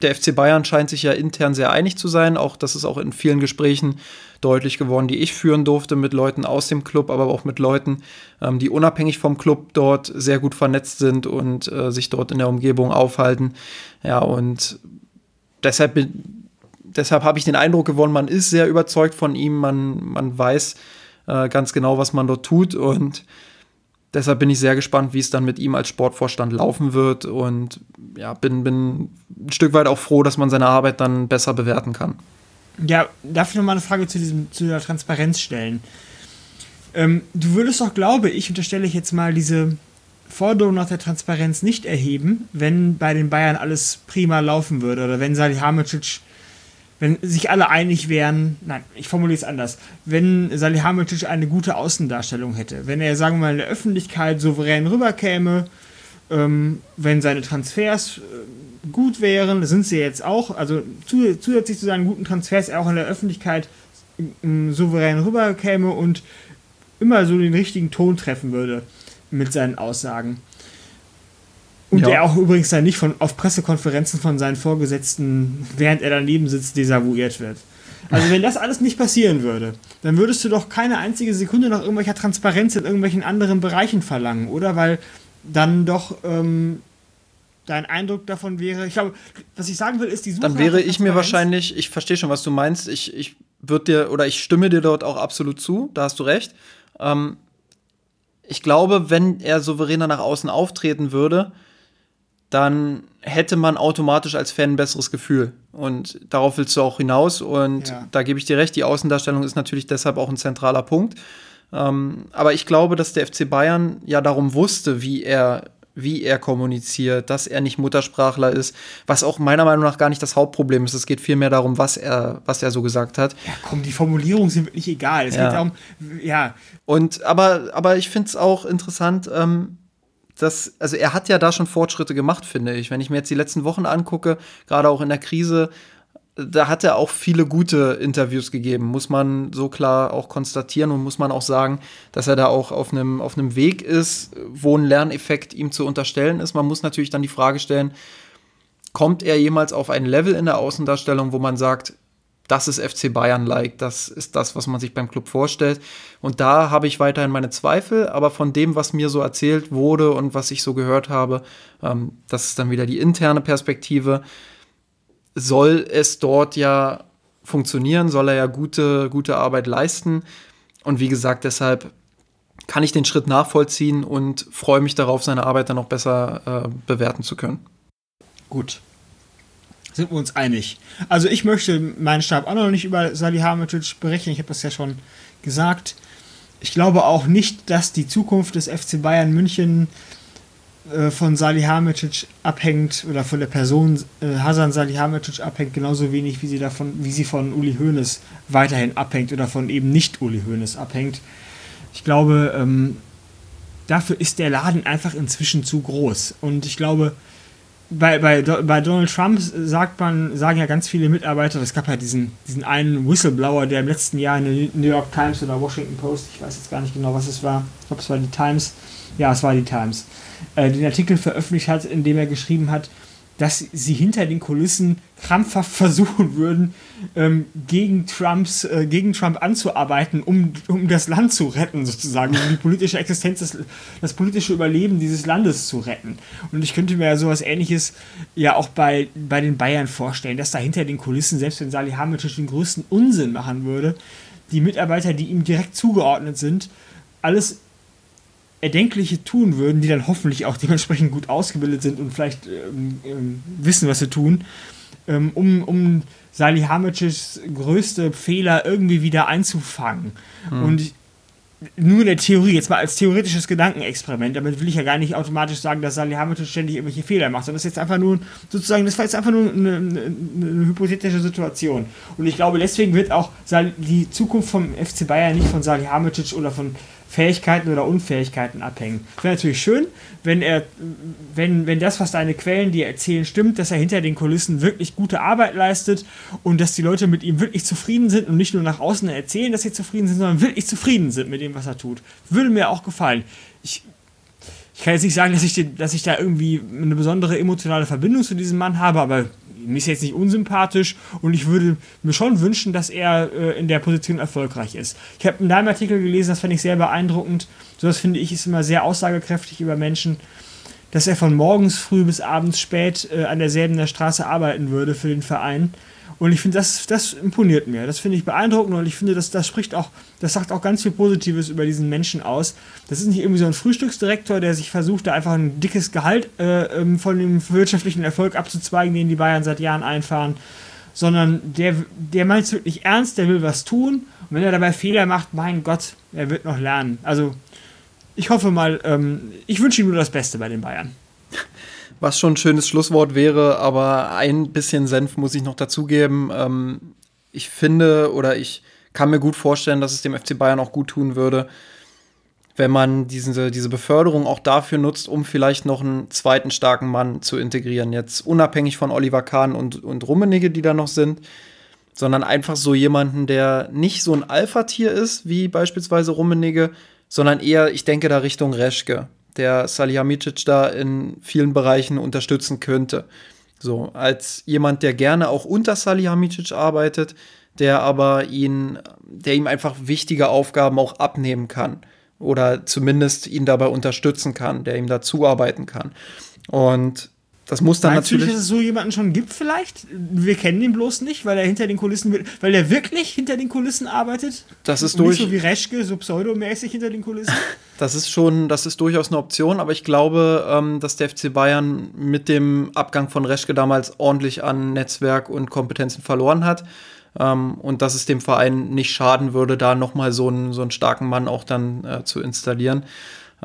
der FC Bayern scheint sich ja intern sehr einig zu sein. Auch das ist auch in vielen Gesprächen deutlich geworden, die ich führen durfte mit Leuten aus dem Club, aber auch mit Leuten, ähm, die unabhängig vom Club dort sehr gut vernetzt sind und äh, sich dort in der Umgebung aufhalten. Ja, und deshalb, deshalb habe ich den Eindruck gewonnen, man ist sehr überzeugt von ihm, man, man weiß äh, ganz genau, was man dort tut und deshalb bin ich sehr gespannt, wie es dann mit ihm als Sportvorstand laufen wird und ja, bin, bin ein Stück weit auch froh, dass man seine Arbeit dann besser bewerten kann. Ja, darf ich noch mal eine Frage zu, diesem, zu der Transparenz stellen? Ähm, du würdest doch, glaube ich, unterstelle ich jetzt mal diese Forderung nach der Transparenz nicht erheben, wenn bei den Bayern alles prima laufen würde oder wenn Salihamidzic, wenn sich alle einig wären, nein, ich formuliere es anders, wenn Salihamidzic eine gute Außendarstellung hätte, wenn er, sagen wir mal, in der Öffentlichkeit souverän rüberkäme, ähm, wenn seine Transfers äh, gut wären, das sind sie jetzt auch, also zusätzlich zu seinen guten Transfers er auch in der Öffentlichkeit äh, souverän rüberkäme und immer so den richtigen Ton treffen würde mit seinen Aussagen. Und ja. der auch übrigens dann nicht von, auf Pressekonferenzen von seinen Vorgesetzten, während er daneben sitzt, desavouiert wird. Also wenn das alles nicht passieren würde, dann würdest du doch keine einzige Sekunde nach irgendwelcher Transparenz in irgendwelchen anderen Bereichen verlangen, oder? Weil dann doch ähm, dein Eindruck davon wäre, ich glaube, was ich sagen will, ist die Suche Dann wäre ich mir wahrscheinlich, ich verstehe schon, was du meinst, ich, ich würde dir oder ich stimme dir dort auch absolut zu, da hast du recht. Ähm, ich glaube, wenn er souveräner nach außen auftreten würde, dann hätte man automatisch als Fan ein besseres Gefühl. Und darauf willst du auch hinaus. Und ja. da gebe ich dir recht, die Außendarstellung ist natürlich deshalb auch ein zentraler Punkt. Ähm, aber ich glaube, dass der FC Bayern ja darum wusste, wie er, wie er kommuniziert, dass er nicht Muttersprachler ist, was auch meiner Meinung nach gar nicht das Hauptproblem ist. Es geht vielmehr darum, was er, was er so gesagt hat. Ja, komm, die Formulierungen sind wirklich egal. Es ja. geht darum, ja. Und aber, aber ich finde es auch interessant, ähm, das, also er hat ja da schon Fortschritte gemacht, finde ich. Wenn ich mir jetzt die letzten Wochen angucke, gerade auch in der Krise, da hat er auch viele gute Interviews gegeben, muss man so klar auch konstatieren und muss man auch sagen, dass er da auch auf einem auf einem Weg ist, wo ein Lerneffekt ihm zu unterstellen ist. Man muss natürlich dann die Frage stellen, kommt er jemals auf ein Level in der Außendarstellung, wo man sagt, das ist FC Bayern-like, das ist das, was man sich beim Club vorstellt. Und da habe ich weiterhin meine Zweifel, aber von dem, was mir so erzählt wurde und was ich so gehört habe, ähm, das ist dann wieder die interne Perspektive, soll es dort ja funktionieren, soll er ja gute, gute Arbeit leisten. Und wie gesagt, deshalb kann ich den Schritt nachvollziehen und freue mich darauf, seine Arbeit dann noch besser äh, bewerten zu können. Gut, sind wir uns einig. Also ich möchte meinen Stab auch noch nicht über Salihamidzic berechnen, ich habe das ja schon gesagt. Ich glaube auch nicht, dass die Zukunft des FC Bayern München äh, von Salihamidzic abhängt oder von der Person äh, Hasan Salihamidzic abhängt, genauso wenig wie sie davon, wie sie von Uli Hoeneß weiterhin abhängt oder von eben nicht Uli Hoeneß abhängt. Ich glaube, ähm, dafür ist der Laden einfach inzwischen zu groß. Und ich glaube, bei, bei, bei Donald Trump sagt man, sagen ja ganz viele Mitarbeiter, es gab ja diesen, diesen einen Whistleblower, der im letzten Jahr in der New York Times oder Washington Post, ich weiß jetzt gar nicht genau, was es war, ich glaube, es war die Times, ja, es war die Times, äh, den Artikel veröffentlicht hat, in dem er geschrieben hat, dass sie hinter den Kulissen krampfhaft versuchen würden, ähm, gegen, Trumps, äh, gegen Trump anzuarbeiten, um, um das Land zu retten, sozusagen, um die politische Existenz, des, das politische Überleben dieses Landes zu retten. Und ich könnte mir ja sowas ähnliches ja auch bei, bei den Bayern vorstellen, dass da hinter den Kulissen, selbst wenn Salihamidzic den größten Unsinn machen würde, die Mitarbeiter, die ihm direkt zugeordnet sind, alles Erdenkliche tun würden, die dann hoffentlich auch dementsprechend gut ausgebildet sind und vielleicht ähm, ähm, wissen, was sie tun, ähm, um, um Salihamidzics größte Fehler irgendwie wieder einzufangen. Mhm. Und nur in der Theorie, jetzt mal als theoretisches Gedankenexperiment, damit will ich ja gar nicht automatisch sagen, dass Salihamidzic ständig irgendwelche Fehler macht, sondern das ist jetzt einfach nur, sozusagen, das war jetzt einfach nur eine, eine, eine hypothetische Situation. Und ich glaube, deswegen wird auch die Zukunft vom FC Bayern nicht von Salihamidzic oder von Fähigkeiten oder Unfähigkeiten abhängen. Wäre natürlich schön, wenn er, wenn, wenn das, was deine Quellen dir erzählen, stimmt, dass er hinter den Kulissen wirklich gute Arbeit leistet und dass die Leute mit ihm wirklich zufrieden sind und nicht nur nach außen erzählen, dass sie zufrieden sind, sondern wirklich zufrieden sind mit dem, was er tut. Würde mir auch gefallen. Ich, ich kann jetzt nicht sagen, dass ich, den, dass ich da irgendwie eine besondere emotionale Verbindung zu diesem Mann habe, aber mir ist jetzt nicht unsympathisch und ich würde mir schon wünschen, dass er äh, in der Position erfolgreich ist. Ich habe in deinem Artikel gelesen, das fand ich sehr beeindruckend. So das finde ich ist immer sehr aussagekräftig über Menschen, dass er von morgens früh bis abends spät äh, an derselben Straße arbeiten würde für den Verein und ich finde, das, das imponiert mir. Das finde ich beeindruckend und ich finde, das, das spricht auch, das sagt auch ganz viel Positives über diesen Menschen aus. Das ist nicht irgendwie so ein Frühstücksdirektor, der sich versucht, da einfach ein dickes Gehalt äh, ähm, von dem wirtschaftlichen Erfolg abzuzweigen, den die Bayern seit Jahren einfahren, sondern der, der meint es wirklich ernst, der will was tun. Und wenn er dabei Fehler macht, mein Gott, er wird noch lernen. Also, ich hoffe mal, ähm, ich wünsche ihm nur das Beste bei den Bayern was schon ein schönes Schlusswort wäre, aber ein bisschen Senf muss ich noch dazugeben. Ähm, ich finde oder ich kann mir gut vorstellen, dass es dem FC Bayern auch gut tun würde, wenn man diese, diese Beförderung auch dafür nutzt, um vielleicht noch einen zweiten starken Mann zu integrieren. Jetzt unabhängig von Oliver Kahn und, und Rummenigge, die da noch sind, sondern einfach so jemanden, der nicht so ein Alpha-Tier ist, wie beispielsweise Rummenigge, sondern eher, ich denke da Richtung Reschke der Salihamidzic da in vielen Bereichen unterstützen könnte. So, als jemand, der gerne auch unter Salihamidzic arbeitet, der aber ihn, der ihm einfach wichtige Aufgaben auch abnehmen kann oder zumindest ihn dabei unterstützen kann, der ihm da zuarbeiten kann. Und das muss dann Meinst natürlich. Du, dass es so jemanden schon gibt, vielleicht? Wir kennen ihn bloß nicht, weil er hinter den Kulissen, weil er wirklich hinter den Kulissen arbeitet. Das ist Und durch. Nicht so wie Reschke, so pseudomäßig hinter den Kulissen. Das ist schon, das ist durchaus eine Option, aber ich glaube, ähm, dass der FC Bayern mit dem Abgang von Reschke damals ordentlich an Netzwerk und Kompetenzen verloren hat. Ähm, und dass es dem Verein nicht schaden würde, da nochmal so einen, so einen starken Mann auch dann äh, zu installieren.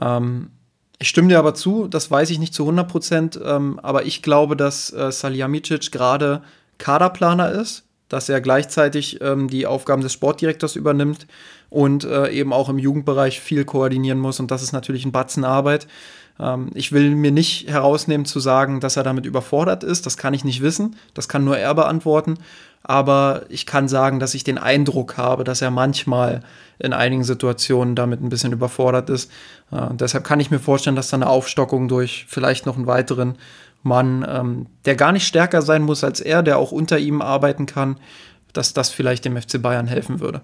Ähm, ich stimme dir aber zu, das weiß ich nicht zu 100 Prozent, ähm, aber ich glaube, dass äh, Salihamidzic gerade Kaderplaner ist, dass er gleichzeitig ähm, die Aufgaben des Sportdirektors übernimmt und äh, eben auch im Jugendbereich viel koordinieren muss. Und das ist natürlich ein Batzen Arbeit. Ähm, ich will mir nicht herausnehmen zu sagen, dass er damit überfordert ist. Das kann ich nicht wissen. Das kann nur er beantworten. Aber ich kann sagen, dass ich den Eindruck habe, dass er manchmal in einigen Situationen damit ein bisschen überfordert ist. Äh, deshalb kann ich mir vorstellen, dass da eine Aufstockung durch vielleicht noch einen weiteren Mann, ähm, der gar nicht stärker sein muss als er, der auch unter ihm arbeiten kann, dass das vielleicht dem FC Bayern helfen würde.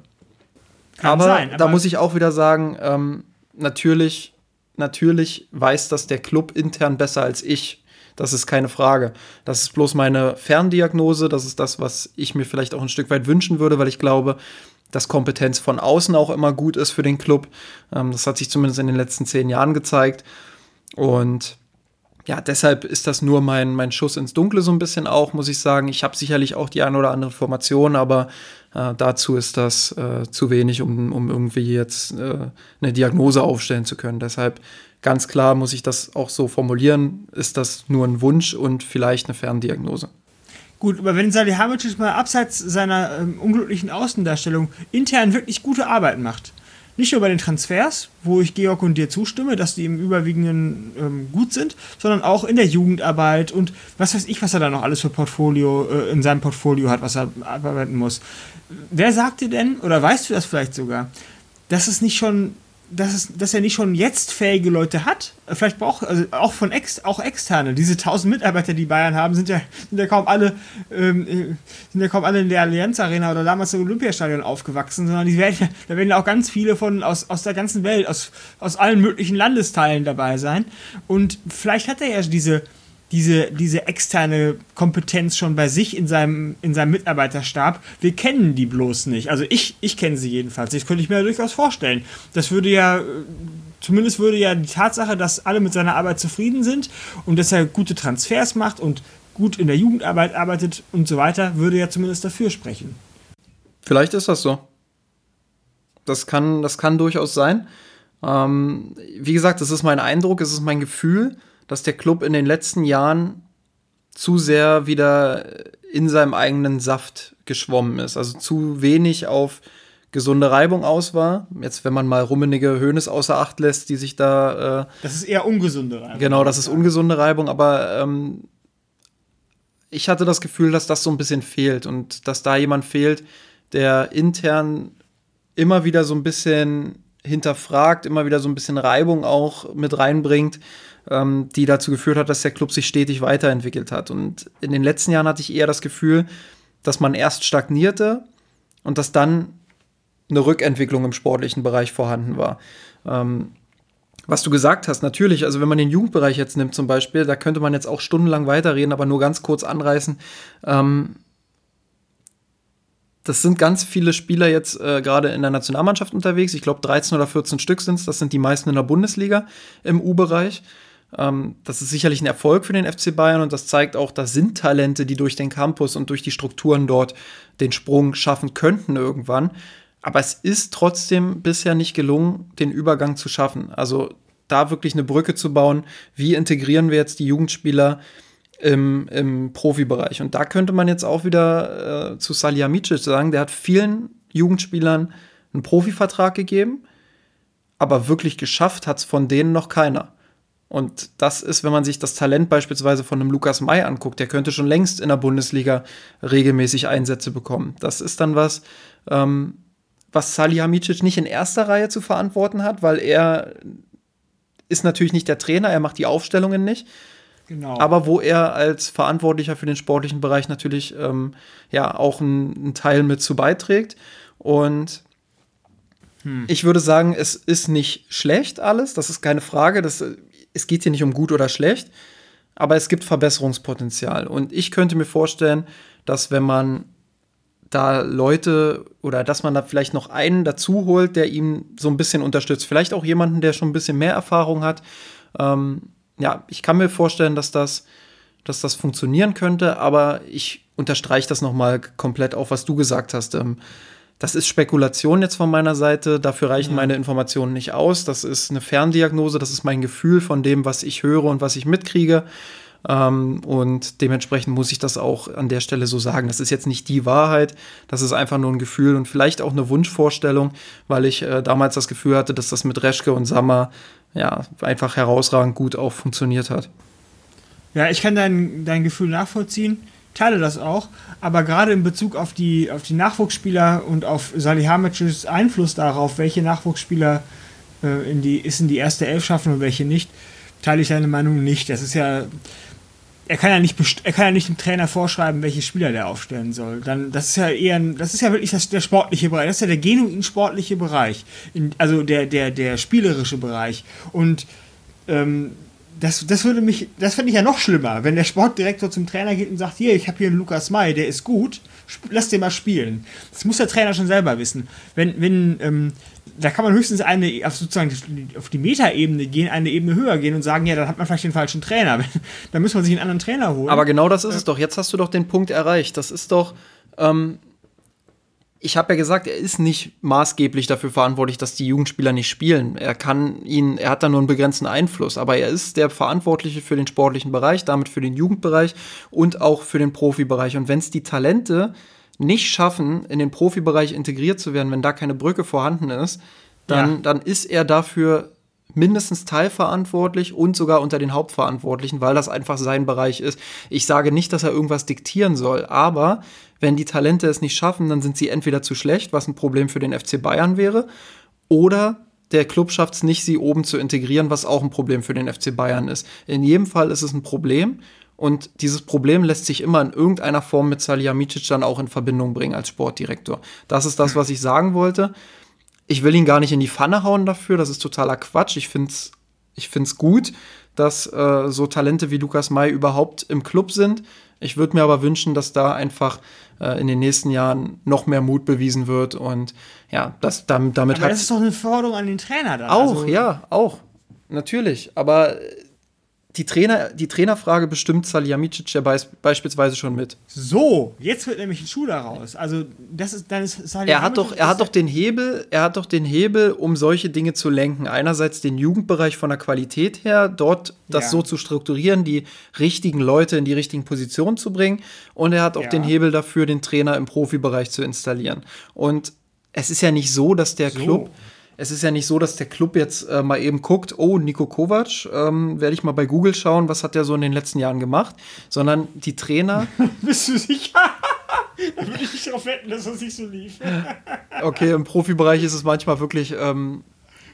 Aber, sein, da aber- muss ich auch wieder sagen, ähm, natürlich, natürlich weiß das der Club intern besser als ich. Das ist keine Frage. Das ist bloß meine Ferndiagnose. Das ist das, was ich mir vielleicht auch ein Stück weit wünschen würde, weil ich glaube, dass Kompetenz von außen auch immer gut ist für den Club. Ähm, das hat sich zumindest in den letzten zehn Jahren gezeigt. Und ja, deshalb ist das nur mein, mein Schuss ins Dunkle so ein bisschen auch, muss ich sagen. Ich habe sicherlich auch die eine oder andere Information, aber äh, dazu ist das äh, zu wenig, um, um irgendwie jetzt äh, eine Diagnose aufstellen zu können. Deshalb ganz klar muss ich das auch so formulieren, ist das nur ein Wunsch und vielleicht eine Ferndiagnose. Gut, aber wenn Salihamidzic mal abseits seiner ähm, unglücklichen Außendarstellung intern wirklich gute Arbeit macht, nicht nur bei den Transfers, wo ich Georg und dir zustimme, dass die im Überwiegenden ähm, gut sind, sondern auch in der Jugendarbeit und was weiß ich, was er da noch alles für Portfolio äh, in seinem Portfolio hat, was er abarbeiten muss. Wer sagt dir denn, oder weißt du das vielleicht sogar, dass es nicht schon, dass, es, dass er nicht schon jetzt fähige Leute hat? Vielleicht braucht, also auch von ex, auch externe. Diese 1000 Mitarbeiter, die Bayern haben, sind ja, sind ja kaum alle, ähm, äh, sind ja kaum alle in der Allianz Arena oder damals im Olympiastadion aufgewachsen, sondern die werden, da werden ja auch ganz viele von aus, aus der ganzen Welt, aus, aus allen möglichen Landesteilen dabei sein. Und vielleicht hat er ja diese, diese, diese externe Kompetenz schon bei sich in seinem, in seinem Mitarbeiterstab. Wir kennen die bloß nicht. Also ich, ich kenne sie jedenfalls. Das könnte ich mir durchaus vorstellen. Das würde ja, äh, zumindest würde ja die Tatsache, dass alle mit seiner Arbeit zufrieden sind und dass er gute Transfers macht und gut in der Jugendarbeit arbeitet und so weiter, würde ja zumindest dafür sprechen. Vielleicht ist das so. Das kann, das kann durchaus sein. Ähm, wie gesagt, es ist mein Eindruck, es ist mein Gefühl, dass der Club in den letzten Jahren zu sehr wieder in seinem eigenen Saft geschwommen ist. Also zu wenig auf gesunde Reibung aus war. Jetzt, wenn man mal Rummenige Hönes außer Acht lässt, die sich da äh, Das ist eher ungesunde Reibung. Genau, das ist ungesunde Reibung, aber ähm, ich hatte das Gefühl, dass das so ein bisschen fehlt und dass da jemand fehlt, der intern immer wieder so ein bisschen hinterfragt, immer wieder so ein bisschen Reibung auch mit reinbringt, ähm, die dazu geführt hat, dass der Club sich stetig weiterentwickelt hat. Und in den letzten Jahren hatte ich eher das Gefühl, dass man erst stagnierte und dass dann eine Rückentwicklung im sportlichen Bereich vorhanden war. Ähm, was du gesagt hast, natürlich, also wenn man den Jugendbereich jetzt nimmt zum Beispiel, da könnte man jetzt auch stundenlang weiterreden, aber nur ganz kurz anreißen. Ähm, das sind ganz viele Spieler jetzt äh, gerade in der Nationalmannschaft unterwegs. Ich glaube, 13 oder 14 Stück sind es. Das sind die meisten in der Bundesliga im U-Bereich. Ähm, das ist sicherlich ein Erfolg für den FC Bayern und das zeigt auch, da sind Talente, die durch den Campus und durch die Strukturen dort den Sprung schaffen könnten irgendwann. Aber es ist trotzdem bisher nicht gelungen, den Übergang zu schaffen. Also da wirklich eine Brücke zu bauen. Wie integrieren wir jetzt die Jugendspieler im, im Profibereich? Und da könnte man jetzt auch wieder äh, zu Salihamidzic sagen, der hat vielen Jugendspielern einen Profivertrag gegeben, aber wirklich geschafft hat es von denen noch keiner. Und das ist, wenn man sich das Talent beispielsweise von einem Lukas May anguckt, der könnte schon längst in der Bundesliga regelmäßig Einsätze bekommen. Das ist dann was, ähm, was Salihamidzic nicht in erster Reihe zu verantworten hat, weil er ist natürlich nicht der Trainer, er macht die Aufstellungen nicht. Genau. Aber wo er als Verantwortlicher für den sportlichen Bereich natürlich ähm, ja auch einen Teil mit zu beiträgt. Und hm. ich würde sagen, es ist nicht schlecht alles, das ist keine Frage. Das, es geht hier nicht um gut oder schlecht, aber es gibt Verbesserungspotenzial. Und ich könnte mir vorstellen, dass wenn man da Leute oder dass man da vielleicht noch einen dazu holt, der ihm so ein bisschen unterstützt. Vielleicht auch jemanden, der schon ein bisschen mehr Erfahrung hat. Ähm, ja, ich kann mir vorstellen, dass das, dass das funktionieren könnte, aber ich unterstreiche das nochmal komplett auf, was du gesagt hast. Ähm, das ist Spekulation jetzt von meiner Seite. Dafür reichen ja. meine Informationen nicht aus. Das ist eine Ferndiagnose. Das ist mein Gefühl von dem, was ich höre und was ich mitkriege. Ähm, und dementsprechend muss ich das auch an der Stelle so sagen. Das ist jetzt nicht die Wahrheit, das ist einfach nur ein Gefühl und vielleicht auch eine Wunschvorstellung, weil ich äh, damals das Gefühl hatte, dass das mit Reschke und Sammer ja einfach herausragend gut auch funktioniert hat. Ja, ich kann dein, dein Gefühl nachvollziehen, teile das auch, aber gerade in Bezug auf die, auf die Nachwuchsspieler und auf Salihamidzics Einfluss darauf, welche Nachwuchsspieler äh, in die, ist in die erste Elf schaffen und welche nicht, teile ich deine Meinung nicht. Das ist ja, er kann ja nicht er kann ja nicht dem Trainer vorschreiben, welche Spieler der aufstellen soll. Dann das ist ja eher ein, das ist ja wirklich das, der sportliche Bereich, das ist ja der genuin sportliche Bereich, in, also der der der spielerische Bereich und ähm, das, das würde mich, das finde ich ja noch schlimmer, wenn der Sportdirektor zum Trainer geht und sagt, hier, ich habe hier einen Lukas May, der ist gut, lass den mal spielen. Das muss der Trainer schon selber wissen. Wenn, wenn, ähm, da kann man höchstens eine, auf sozusagen auf die Metaebene gehen, eine Ebene höher gehen und sagen, ja, dann hat man vielleicht den falschen Trainer. dann muss man sich einen anderen Trainer holen. Aber genau das ist es doch. Jetzt hast du doch den Punkt erreicht. Das ist doch, ähm, ich habe ja gesagt, er ist nicht maßgeblich dafür verantwortlich, dass die Jugendspieler nicht spielen. Er kann ihn, er hat da nur einen begrenzten Einfluss, aber er ist der Verantwortliche für den sportlichen Bereich, damit für den Jugendbereich und auch für den Profibereich. Und wenn es die Talente nicht schaffen, in den Profibereich integriert zu werden, wenn da keine Brücke vorhanden ist, dann, ja. dann ist er dafür mindestens teilverantwortlich und sogar unter den Hauptverantwortlichen, weil das einfach sein Bereich ist. Ich sage nicht, dass er irgendwas diktieren soll, aber wenn die Talente es nicht schaffen, dann sind sie entweder zu schlecht, was ein Problem für den FC Bayern wäre, oder der Club schafft es nicht, sie oben zu integrieren, was auch ein Problem für den FC Bayern ist. In jedem Fall ist es ein Problem und dieses Problem lässt sich immer in irgendeiner Form mit Salihamidzic dann auch in Verbindung bringen als Sportdirektor. Das ist das, was ich sagen wollte. Ich will ihn gar nicht in die Pfanne hauen dafür, das ist totaler Quatsch. Ich finde es ich find's gut, dass äh, so Talente wie Lukas May überhaupt im Club sind. Ich würde mir aber wünschen, dass da einfach äh, in den nächsten Jahren noch mehr Mut bewiesen wird und ja, das damit, damit aber hat. Das ist doch eine Forderung an den Trainer dann. Auch, also, ja, auch. Natürlich. Aber die, Trainer, die Trainerfrage bestimmt Salihamidzic ja beis beispielsweise schon mit. So, jetzt wird nämlich ein Schuh daraus. Also das ist dann ist Er hat doch, er hat doch den Hebel, er hat doch den Hebel, um solche Dinge zu lenken. Einerseits den Jugendbereich von der Qualität her, dort das ja. so zu strukturieren, die richtigen Leute in die richtigen Positionen zu bringen. Und er hat auch ja. den Hebel dafür, den Trainer im Profibereich zu installieren. Und es ist ja nicht so, dass der so. Club es ist ja nicht so, dass der Club jetzt äh, mal eben guckt, oh, Nico Kovac, ähm, werde ich mal bei Google schauen, was hat der so in den letzten Jahren gemacht, sondern die Trainer. Bist du sicher? da würde ich nicht darauf wetten, dass das nicht so lief. okay, im Profibereich ist es manchmal wirklich ähm,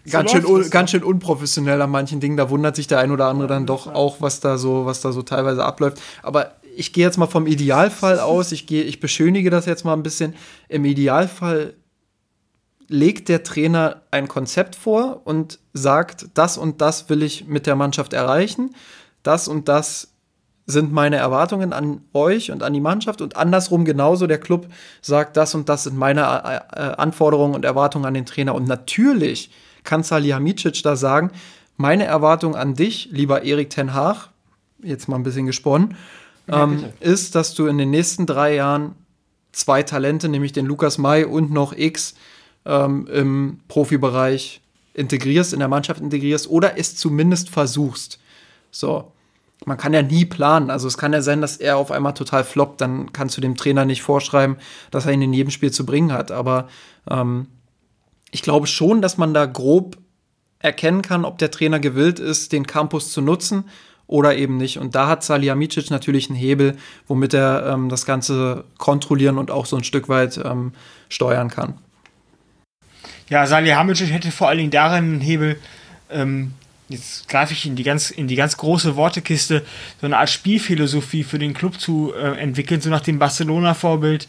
so ganz, schön, ganz schön unprofessionell an manchen Dingen. Da wundert sich der ein oder andere dann doch auch, was da so, was da so teilweise abläuft. Aber ich gehe jetzt mal vom Idealfall aus. Ich gehe, ich beschönige das jetzt mal ein bisschen. Im Idealfall legt der Trainer ein Konzept vor und sagt, das und das will ich mit der Mannschaft erreichen, das und das sind meine Erwartungen an euch und an die Mannschaft und andersrum genauso der Club sagt, das und das sind meine äh, äh, Anforderungen und Erwartungen an den Trainer. Und natürlich kann Salihamidzic da sagen, meine Erwartung an dich, lieber Erik Ten Haag, jetzt mal ein bisschen gesponnen, ja, ähm, ist, dass du in den nächsten drei Jahren zwei Talente, nämlich den Lukas May und noch X, ähm, im Profibereich integrierst, in der Mannschaft integrierst oder es zumindest versuchst. So. Man kann ja nie planen. Also es kann ja sein, dass er auf einmal total floppt. Dann kannst du dem Trainer nicht vorschreiben, dass er ihn in jedem Spiel zu bringen hat. Aber ähm, ich glaube schon, dass man da grob erkennen kann, ob der Trainer gewillt ist, den Campus zu nutzen oder eben nicht. Und da hat Salihamidzic natürlich einen Hebel, womit er ähm, das Ganze kontrollieren und auch so ein Stück weit ähm, steuern kann. Ja, Salihamidzic hätte vor allen Dingen darin einen Hebel, ähm, jetzt greife ich in die ganz, in die ganz große Wortekiste, so eine Art Spielphilosophie für den Club zu äh, entwickeln, so nach dem Barcelona-Vorbild,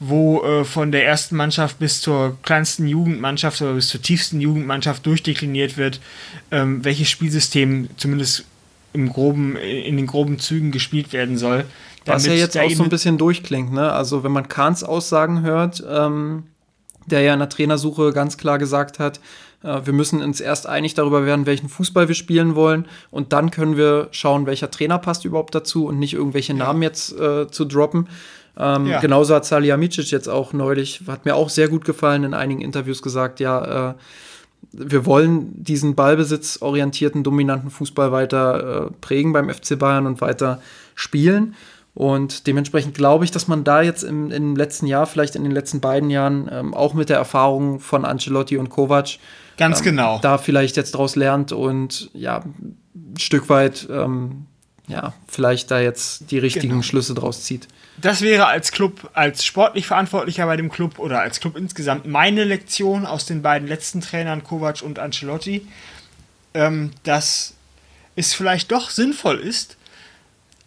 wo äh, von der ersten Mannschaft bis zur kleinsten Jugendmannschaft oder bis zur tiefsten Jugendmannschaft durchdekliniert wird, ähm, welches Spielsystem zumindest im groben, in den groben Zügen gespielt werden soll. Was ja jetzt auch so ein bisschen durchklingt, ne? Also wenn man Kahns Aussagen hört, ähm, der ja in der Trainersuche ganz klar gesagt hat, äh, wir müssen uns erst einig darüber werden, welchen Fußball wir spielen wollen und dann können wir schauen, welcher Trainer passt überhaupt dazu und nicht irgendwelche Namen jetzt äh, zu droppen. Ähm, ja. Genauso hat Salihamidzic jetzt auch neulich, hat mir auch sehr gut gefallen, in einigen Interviews gesagt, ja, äh, wir wollen diesen ballbesitzorientierten, dominanten Fußball weiter äh, prägen beim FC Bayern und weiter spielen. Und dementsprechend glaube ich, dass man da jetzt im, im letzten Jahr, vielleicht in den letzten beiden Jahren, ähm, auch mit der Erfahrung von Ancelotti und Kovac, ganz ähm, genau, da vielleicht jetzt daraus lernt und ja, ein Stück weit, ähm, ja, vielleicht da jetzt die richtigen genau. Schlüsse draus zieht. Das wäre als Club, als sportlich Verantwortlicher bei dem Club oder als Club insgesamt meine Lektion aus den beiden letzten Trainern, Kovac und Ancelotti, ähm, dass es vielleicht doch sinnvoll ist,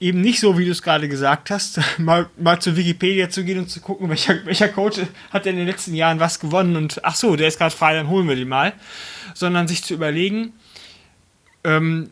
eben nicht so, wie du es gerade gesagt hast, mal, mal zu Wikipedia zu gehen und zu gucken, welcher, welcher Coach hat in den letzten Jahren was gewonnen und ach so, der ist gerade frei, dann holen wir den mal, sondern sich zu überlegen, ähm,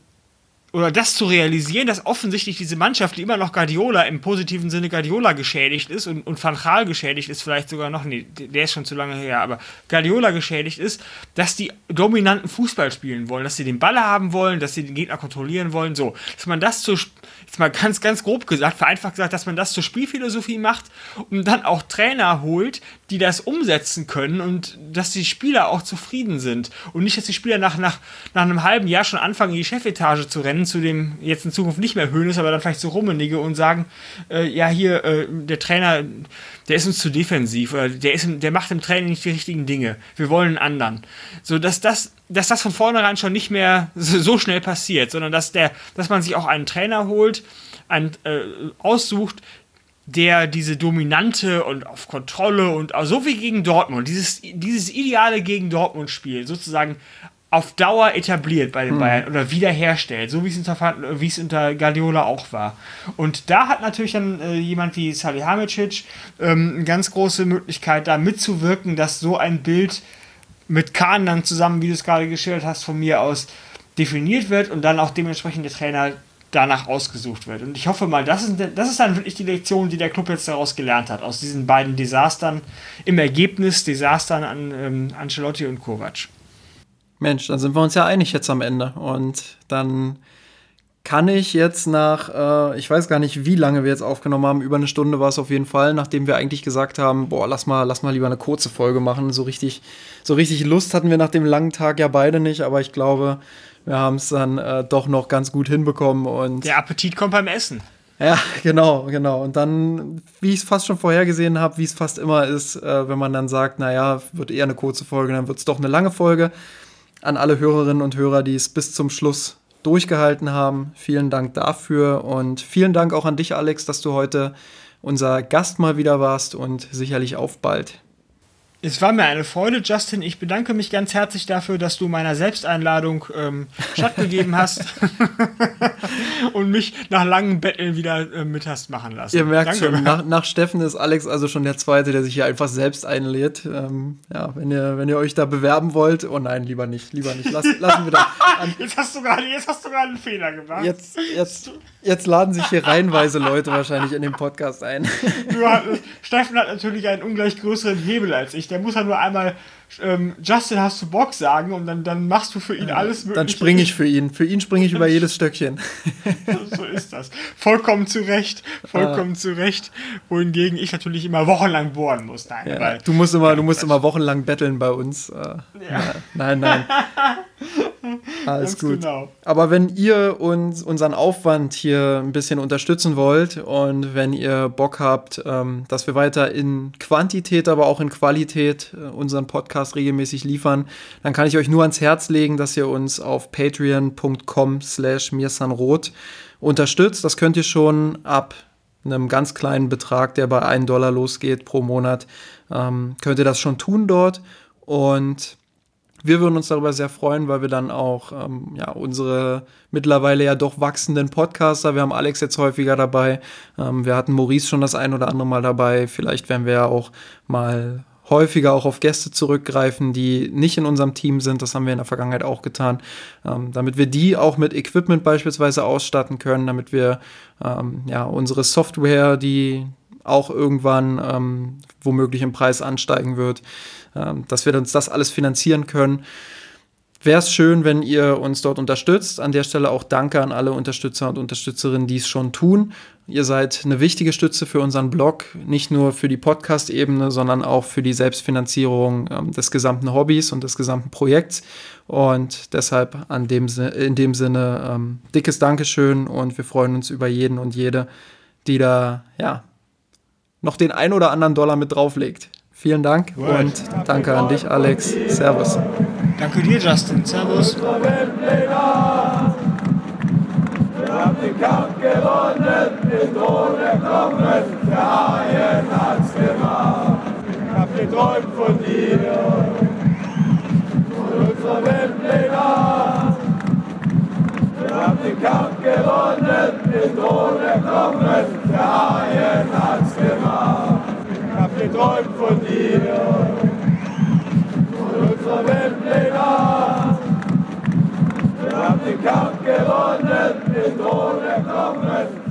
oder das zu realisieren, dass offensichtlich diese Mannschaft, die immer noch Guardiola im positiven Sinne Guardiola geschädigt ist und, und Van Gaal geschädigt ist, vielleicht sogar noch, nee, der ist schon zu lange her, aber Guardiola geschädigt ist, dass die dominanten Fußball spielen wollen, dass sie den Ball haben wollen, dass sie den Gegner kontrollieren wollen, so. Dass man das zu, jetzt mal ganz, ganz grob gesagt, vereinfacht gesagt, dass man das zur Spielphilosophie macht und dann auch Trainer holt, die das umsetzen können und dass die Spieler auch zufrieden sind und nicht, dass die Spieler nach, nach, nach einem halben Jahr schon anfangen, in die Chefetage zu rennen, zu dem jetzt in Zukunft nicht mehr Höhnes, aber dann vielleicht so Rummenige und sagen, äh, ja, hier, äh, der Trainer, der ist uns zu defensiv oder der, ist, der macht im Training nicht die richtigen Dinge. Wir wollen einen anderen. So, dass das, dass das von vornherein schon nicht mehr so schnell passiert, sondern dass, der, dass man sich auch einen Trainer holt, einen, äh, aussucht, der diese dominante und auf Kontrolle und so wie gegen Dortmund, dieses, dieses ideale gegen Dortmund-Spiel sozusagen auf Dauer etabliert bei den hm. Bayern oder wiederherstellt, so wie es unter, wie es unter Guardiola auch war. Und da hat natürlich dann äh, jemand wie Salihamidzic ähm, eine ganz große Möglichkeit, da mitzuwirken, dass so ein Bild mit Kahn dann zusammen, wie du es gerade geschildert hast, von mir aus definiert wird und dann auch dementsprechend der Trainer danach ausgesucht wird. Und ich hoffe mal, das ist, das ist dann wirklich die Lektion, die der Club jetzt daraus gelernt hat, aus diesen beiden Desastern, im Ergebnis Desastern an ähm, Ancelotti und Kovac. Mensch, dann sind wir uns ja einig jetzt am Ende. Und dann kann ich jetzt nach, äh, ich weiß gar nicht, wie lange wir jetzt aufgenommen haben, über eine Stunde war es auf jeden Fall, nachdem wir eigentlich gesagt haben, boah, lass mal, lass mal lieber eine kurze Folge machen. So richtig, so richtig Lust hatten wir nach dem langen Tag ja beide nicht, aber ich glaube, wir haben es dann äh, doch noch ganz gut hinbekommen und. Der Appetit kommt beim Essen. Ja, genau, genau. Und dann, wie ich es fast schon vorhergesehen habe, wie es fast immer ist, äh, wenn man dann sagt, naja, wird eher eine kurze Folge, dann wird es doch eine lange Folge. An alle Hörerinnen und Hörer, die es bis zum Schluss durchgehalten haben, vielen Dank dafür und vielen Dank auch an dich, Alex, dass du heute unser Gast mal wieder warst und sicherlich auf bald. Es war mir eine Freude, Justin. Ich bedanke mich ganz herzlich dafür, dass du meiner Selbsteinladung ähm, stattgegeben hast und mich nach langen Betteln wieder äh, mit hast machen lassen. Ihr merkt Danke. schon, nach, nach, Steffen ist Alex also schon der Zweite, der sich hier einfach selbst einlädt. Ähm, ja, wenn ihr, wenn ihr euch da bewerben wollt, oh nein, lieber nicht, lieber nicht. Lass, lassen wir das. jetzt hast du gerade, jetzt hast du gerade einen Fehler gemacht. Jetzt, jetzt, jetzt laden sich hier reihenweise Leute wahrscheinlich in den Podcast ein. Hast, Steffen hat natürlich einen ungleich größeren Hebel als ich der muss halt nur einmal ähm, Justin, hast du Bock sagen und dann, dann machst du für ihn alles Mögliche. Dann springe ich für ihn. Für ihn springe ich über jedes Stöckchen. so ist das. Vollkommen zu Recht. Vollkommen ah. zu Recht. Wohingegen ich natürlich immer wochenlang bohren muss. Nein, ja, weil, du musst immer, du musst immer wochenlang betteln bei uns. Äh, ja. Nein, nein. Alles gut. Genau. Aber wenn ihr uns unseren Aufwand hier ein bisschen unterstützen wollt und wenn ihr Bock habt, ähm, dass wir weiter in Quantität, aber auch in Qualität äh, unseren Podcast regelmäßig liefern, dann kann ich euch nur ans Herz legen, dass ihr uns auf patreon.com slash mirsanrot unterstützt. Das könnt ihr schon ab einem ganz kleinen Betrag, der bei 1 Dollar losgeht pro Monat, ähm, könnt ihr das schon tun dort. Und wir würden uns darüber sehr freuen, weil wir dann auch ähm, ja, unsere mittlerweile ja doch wachsenden Podcaster, wir haben Alex jetzt häufiger dabei, ähm, wir hatten Maurice schon das ein oder andere Mal dabei, vielleicht werden wir ja auch mal häufiger auch auf Gäste zurückgreifen, die nicht in unserem Team sind. Das haben wir in der Vergangenheit auch getan, ähm, damit wir die auch mit Equipment beispielsweise ausstatten können, damit wir ähm, ja unsere Software, die auch irgendwann ähm, womöglich im Preis ansteigen wird, dass wir uns das alles finanzieren können. Wäre es schön, wenn ihr uns dort unterstützt. An der Stelle auch danke an alle Unterstützer und Unterstützerinnen, die es schon tun. Ihr seid eine wichtige Stütze für unseren Blog, nicht nur für die Podcast-Ebene, sondern auch für die Selbstfinanzierung ähm, des gesamten Hobbys und des gesamten Projekts. Und deshalb an dem, in dem Sinne ähm, dickes Dankeschön und wir freuen uns über jeden und jede, die da ja noch den ein oder anderen Dollar mit drauflegt. Vielen Dank und danke an dich, Alex. Servus. Danke dir, Justin. Servus. Wir haben den Kampf gewonnen, den Thron erklommen, der Haien hat's gemacht. Ich hab geträumt von dir, von unserer Weltpläne. Wir haben den Kampf gewonnen, den Thron erklommen, der Haien hat's gemacht geträumt von dir, von unserer Weltpläne. Wir haben den Kampf gewonnen, den Thron erklommen.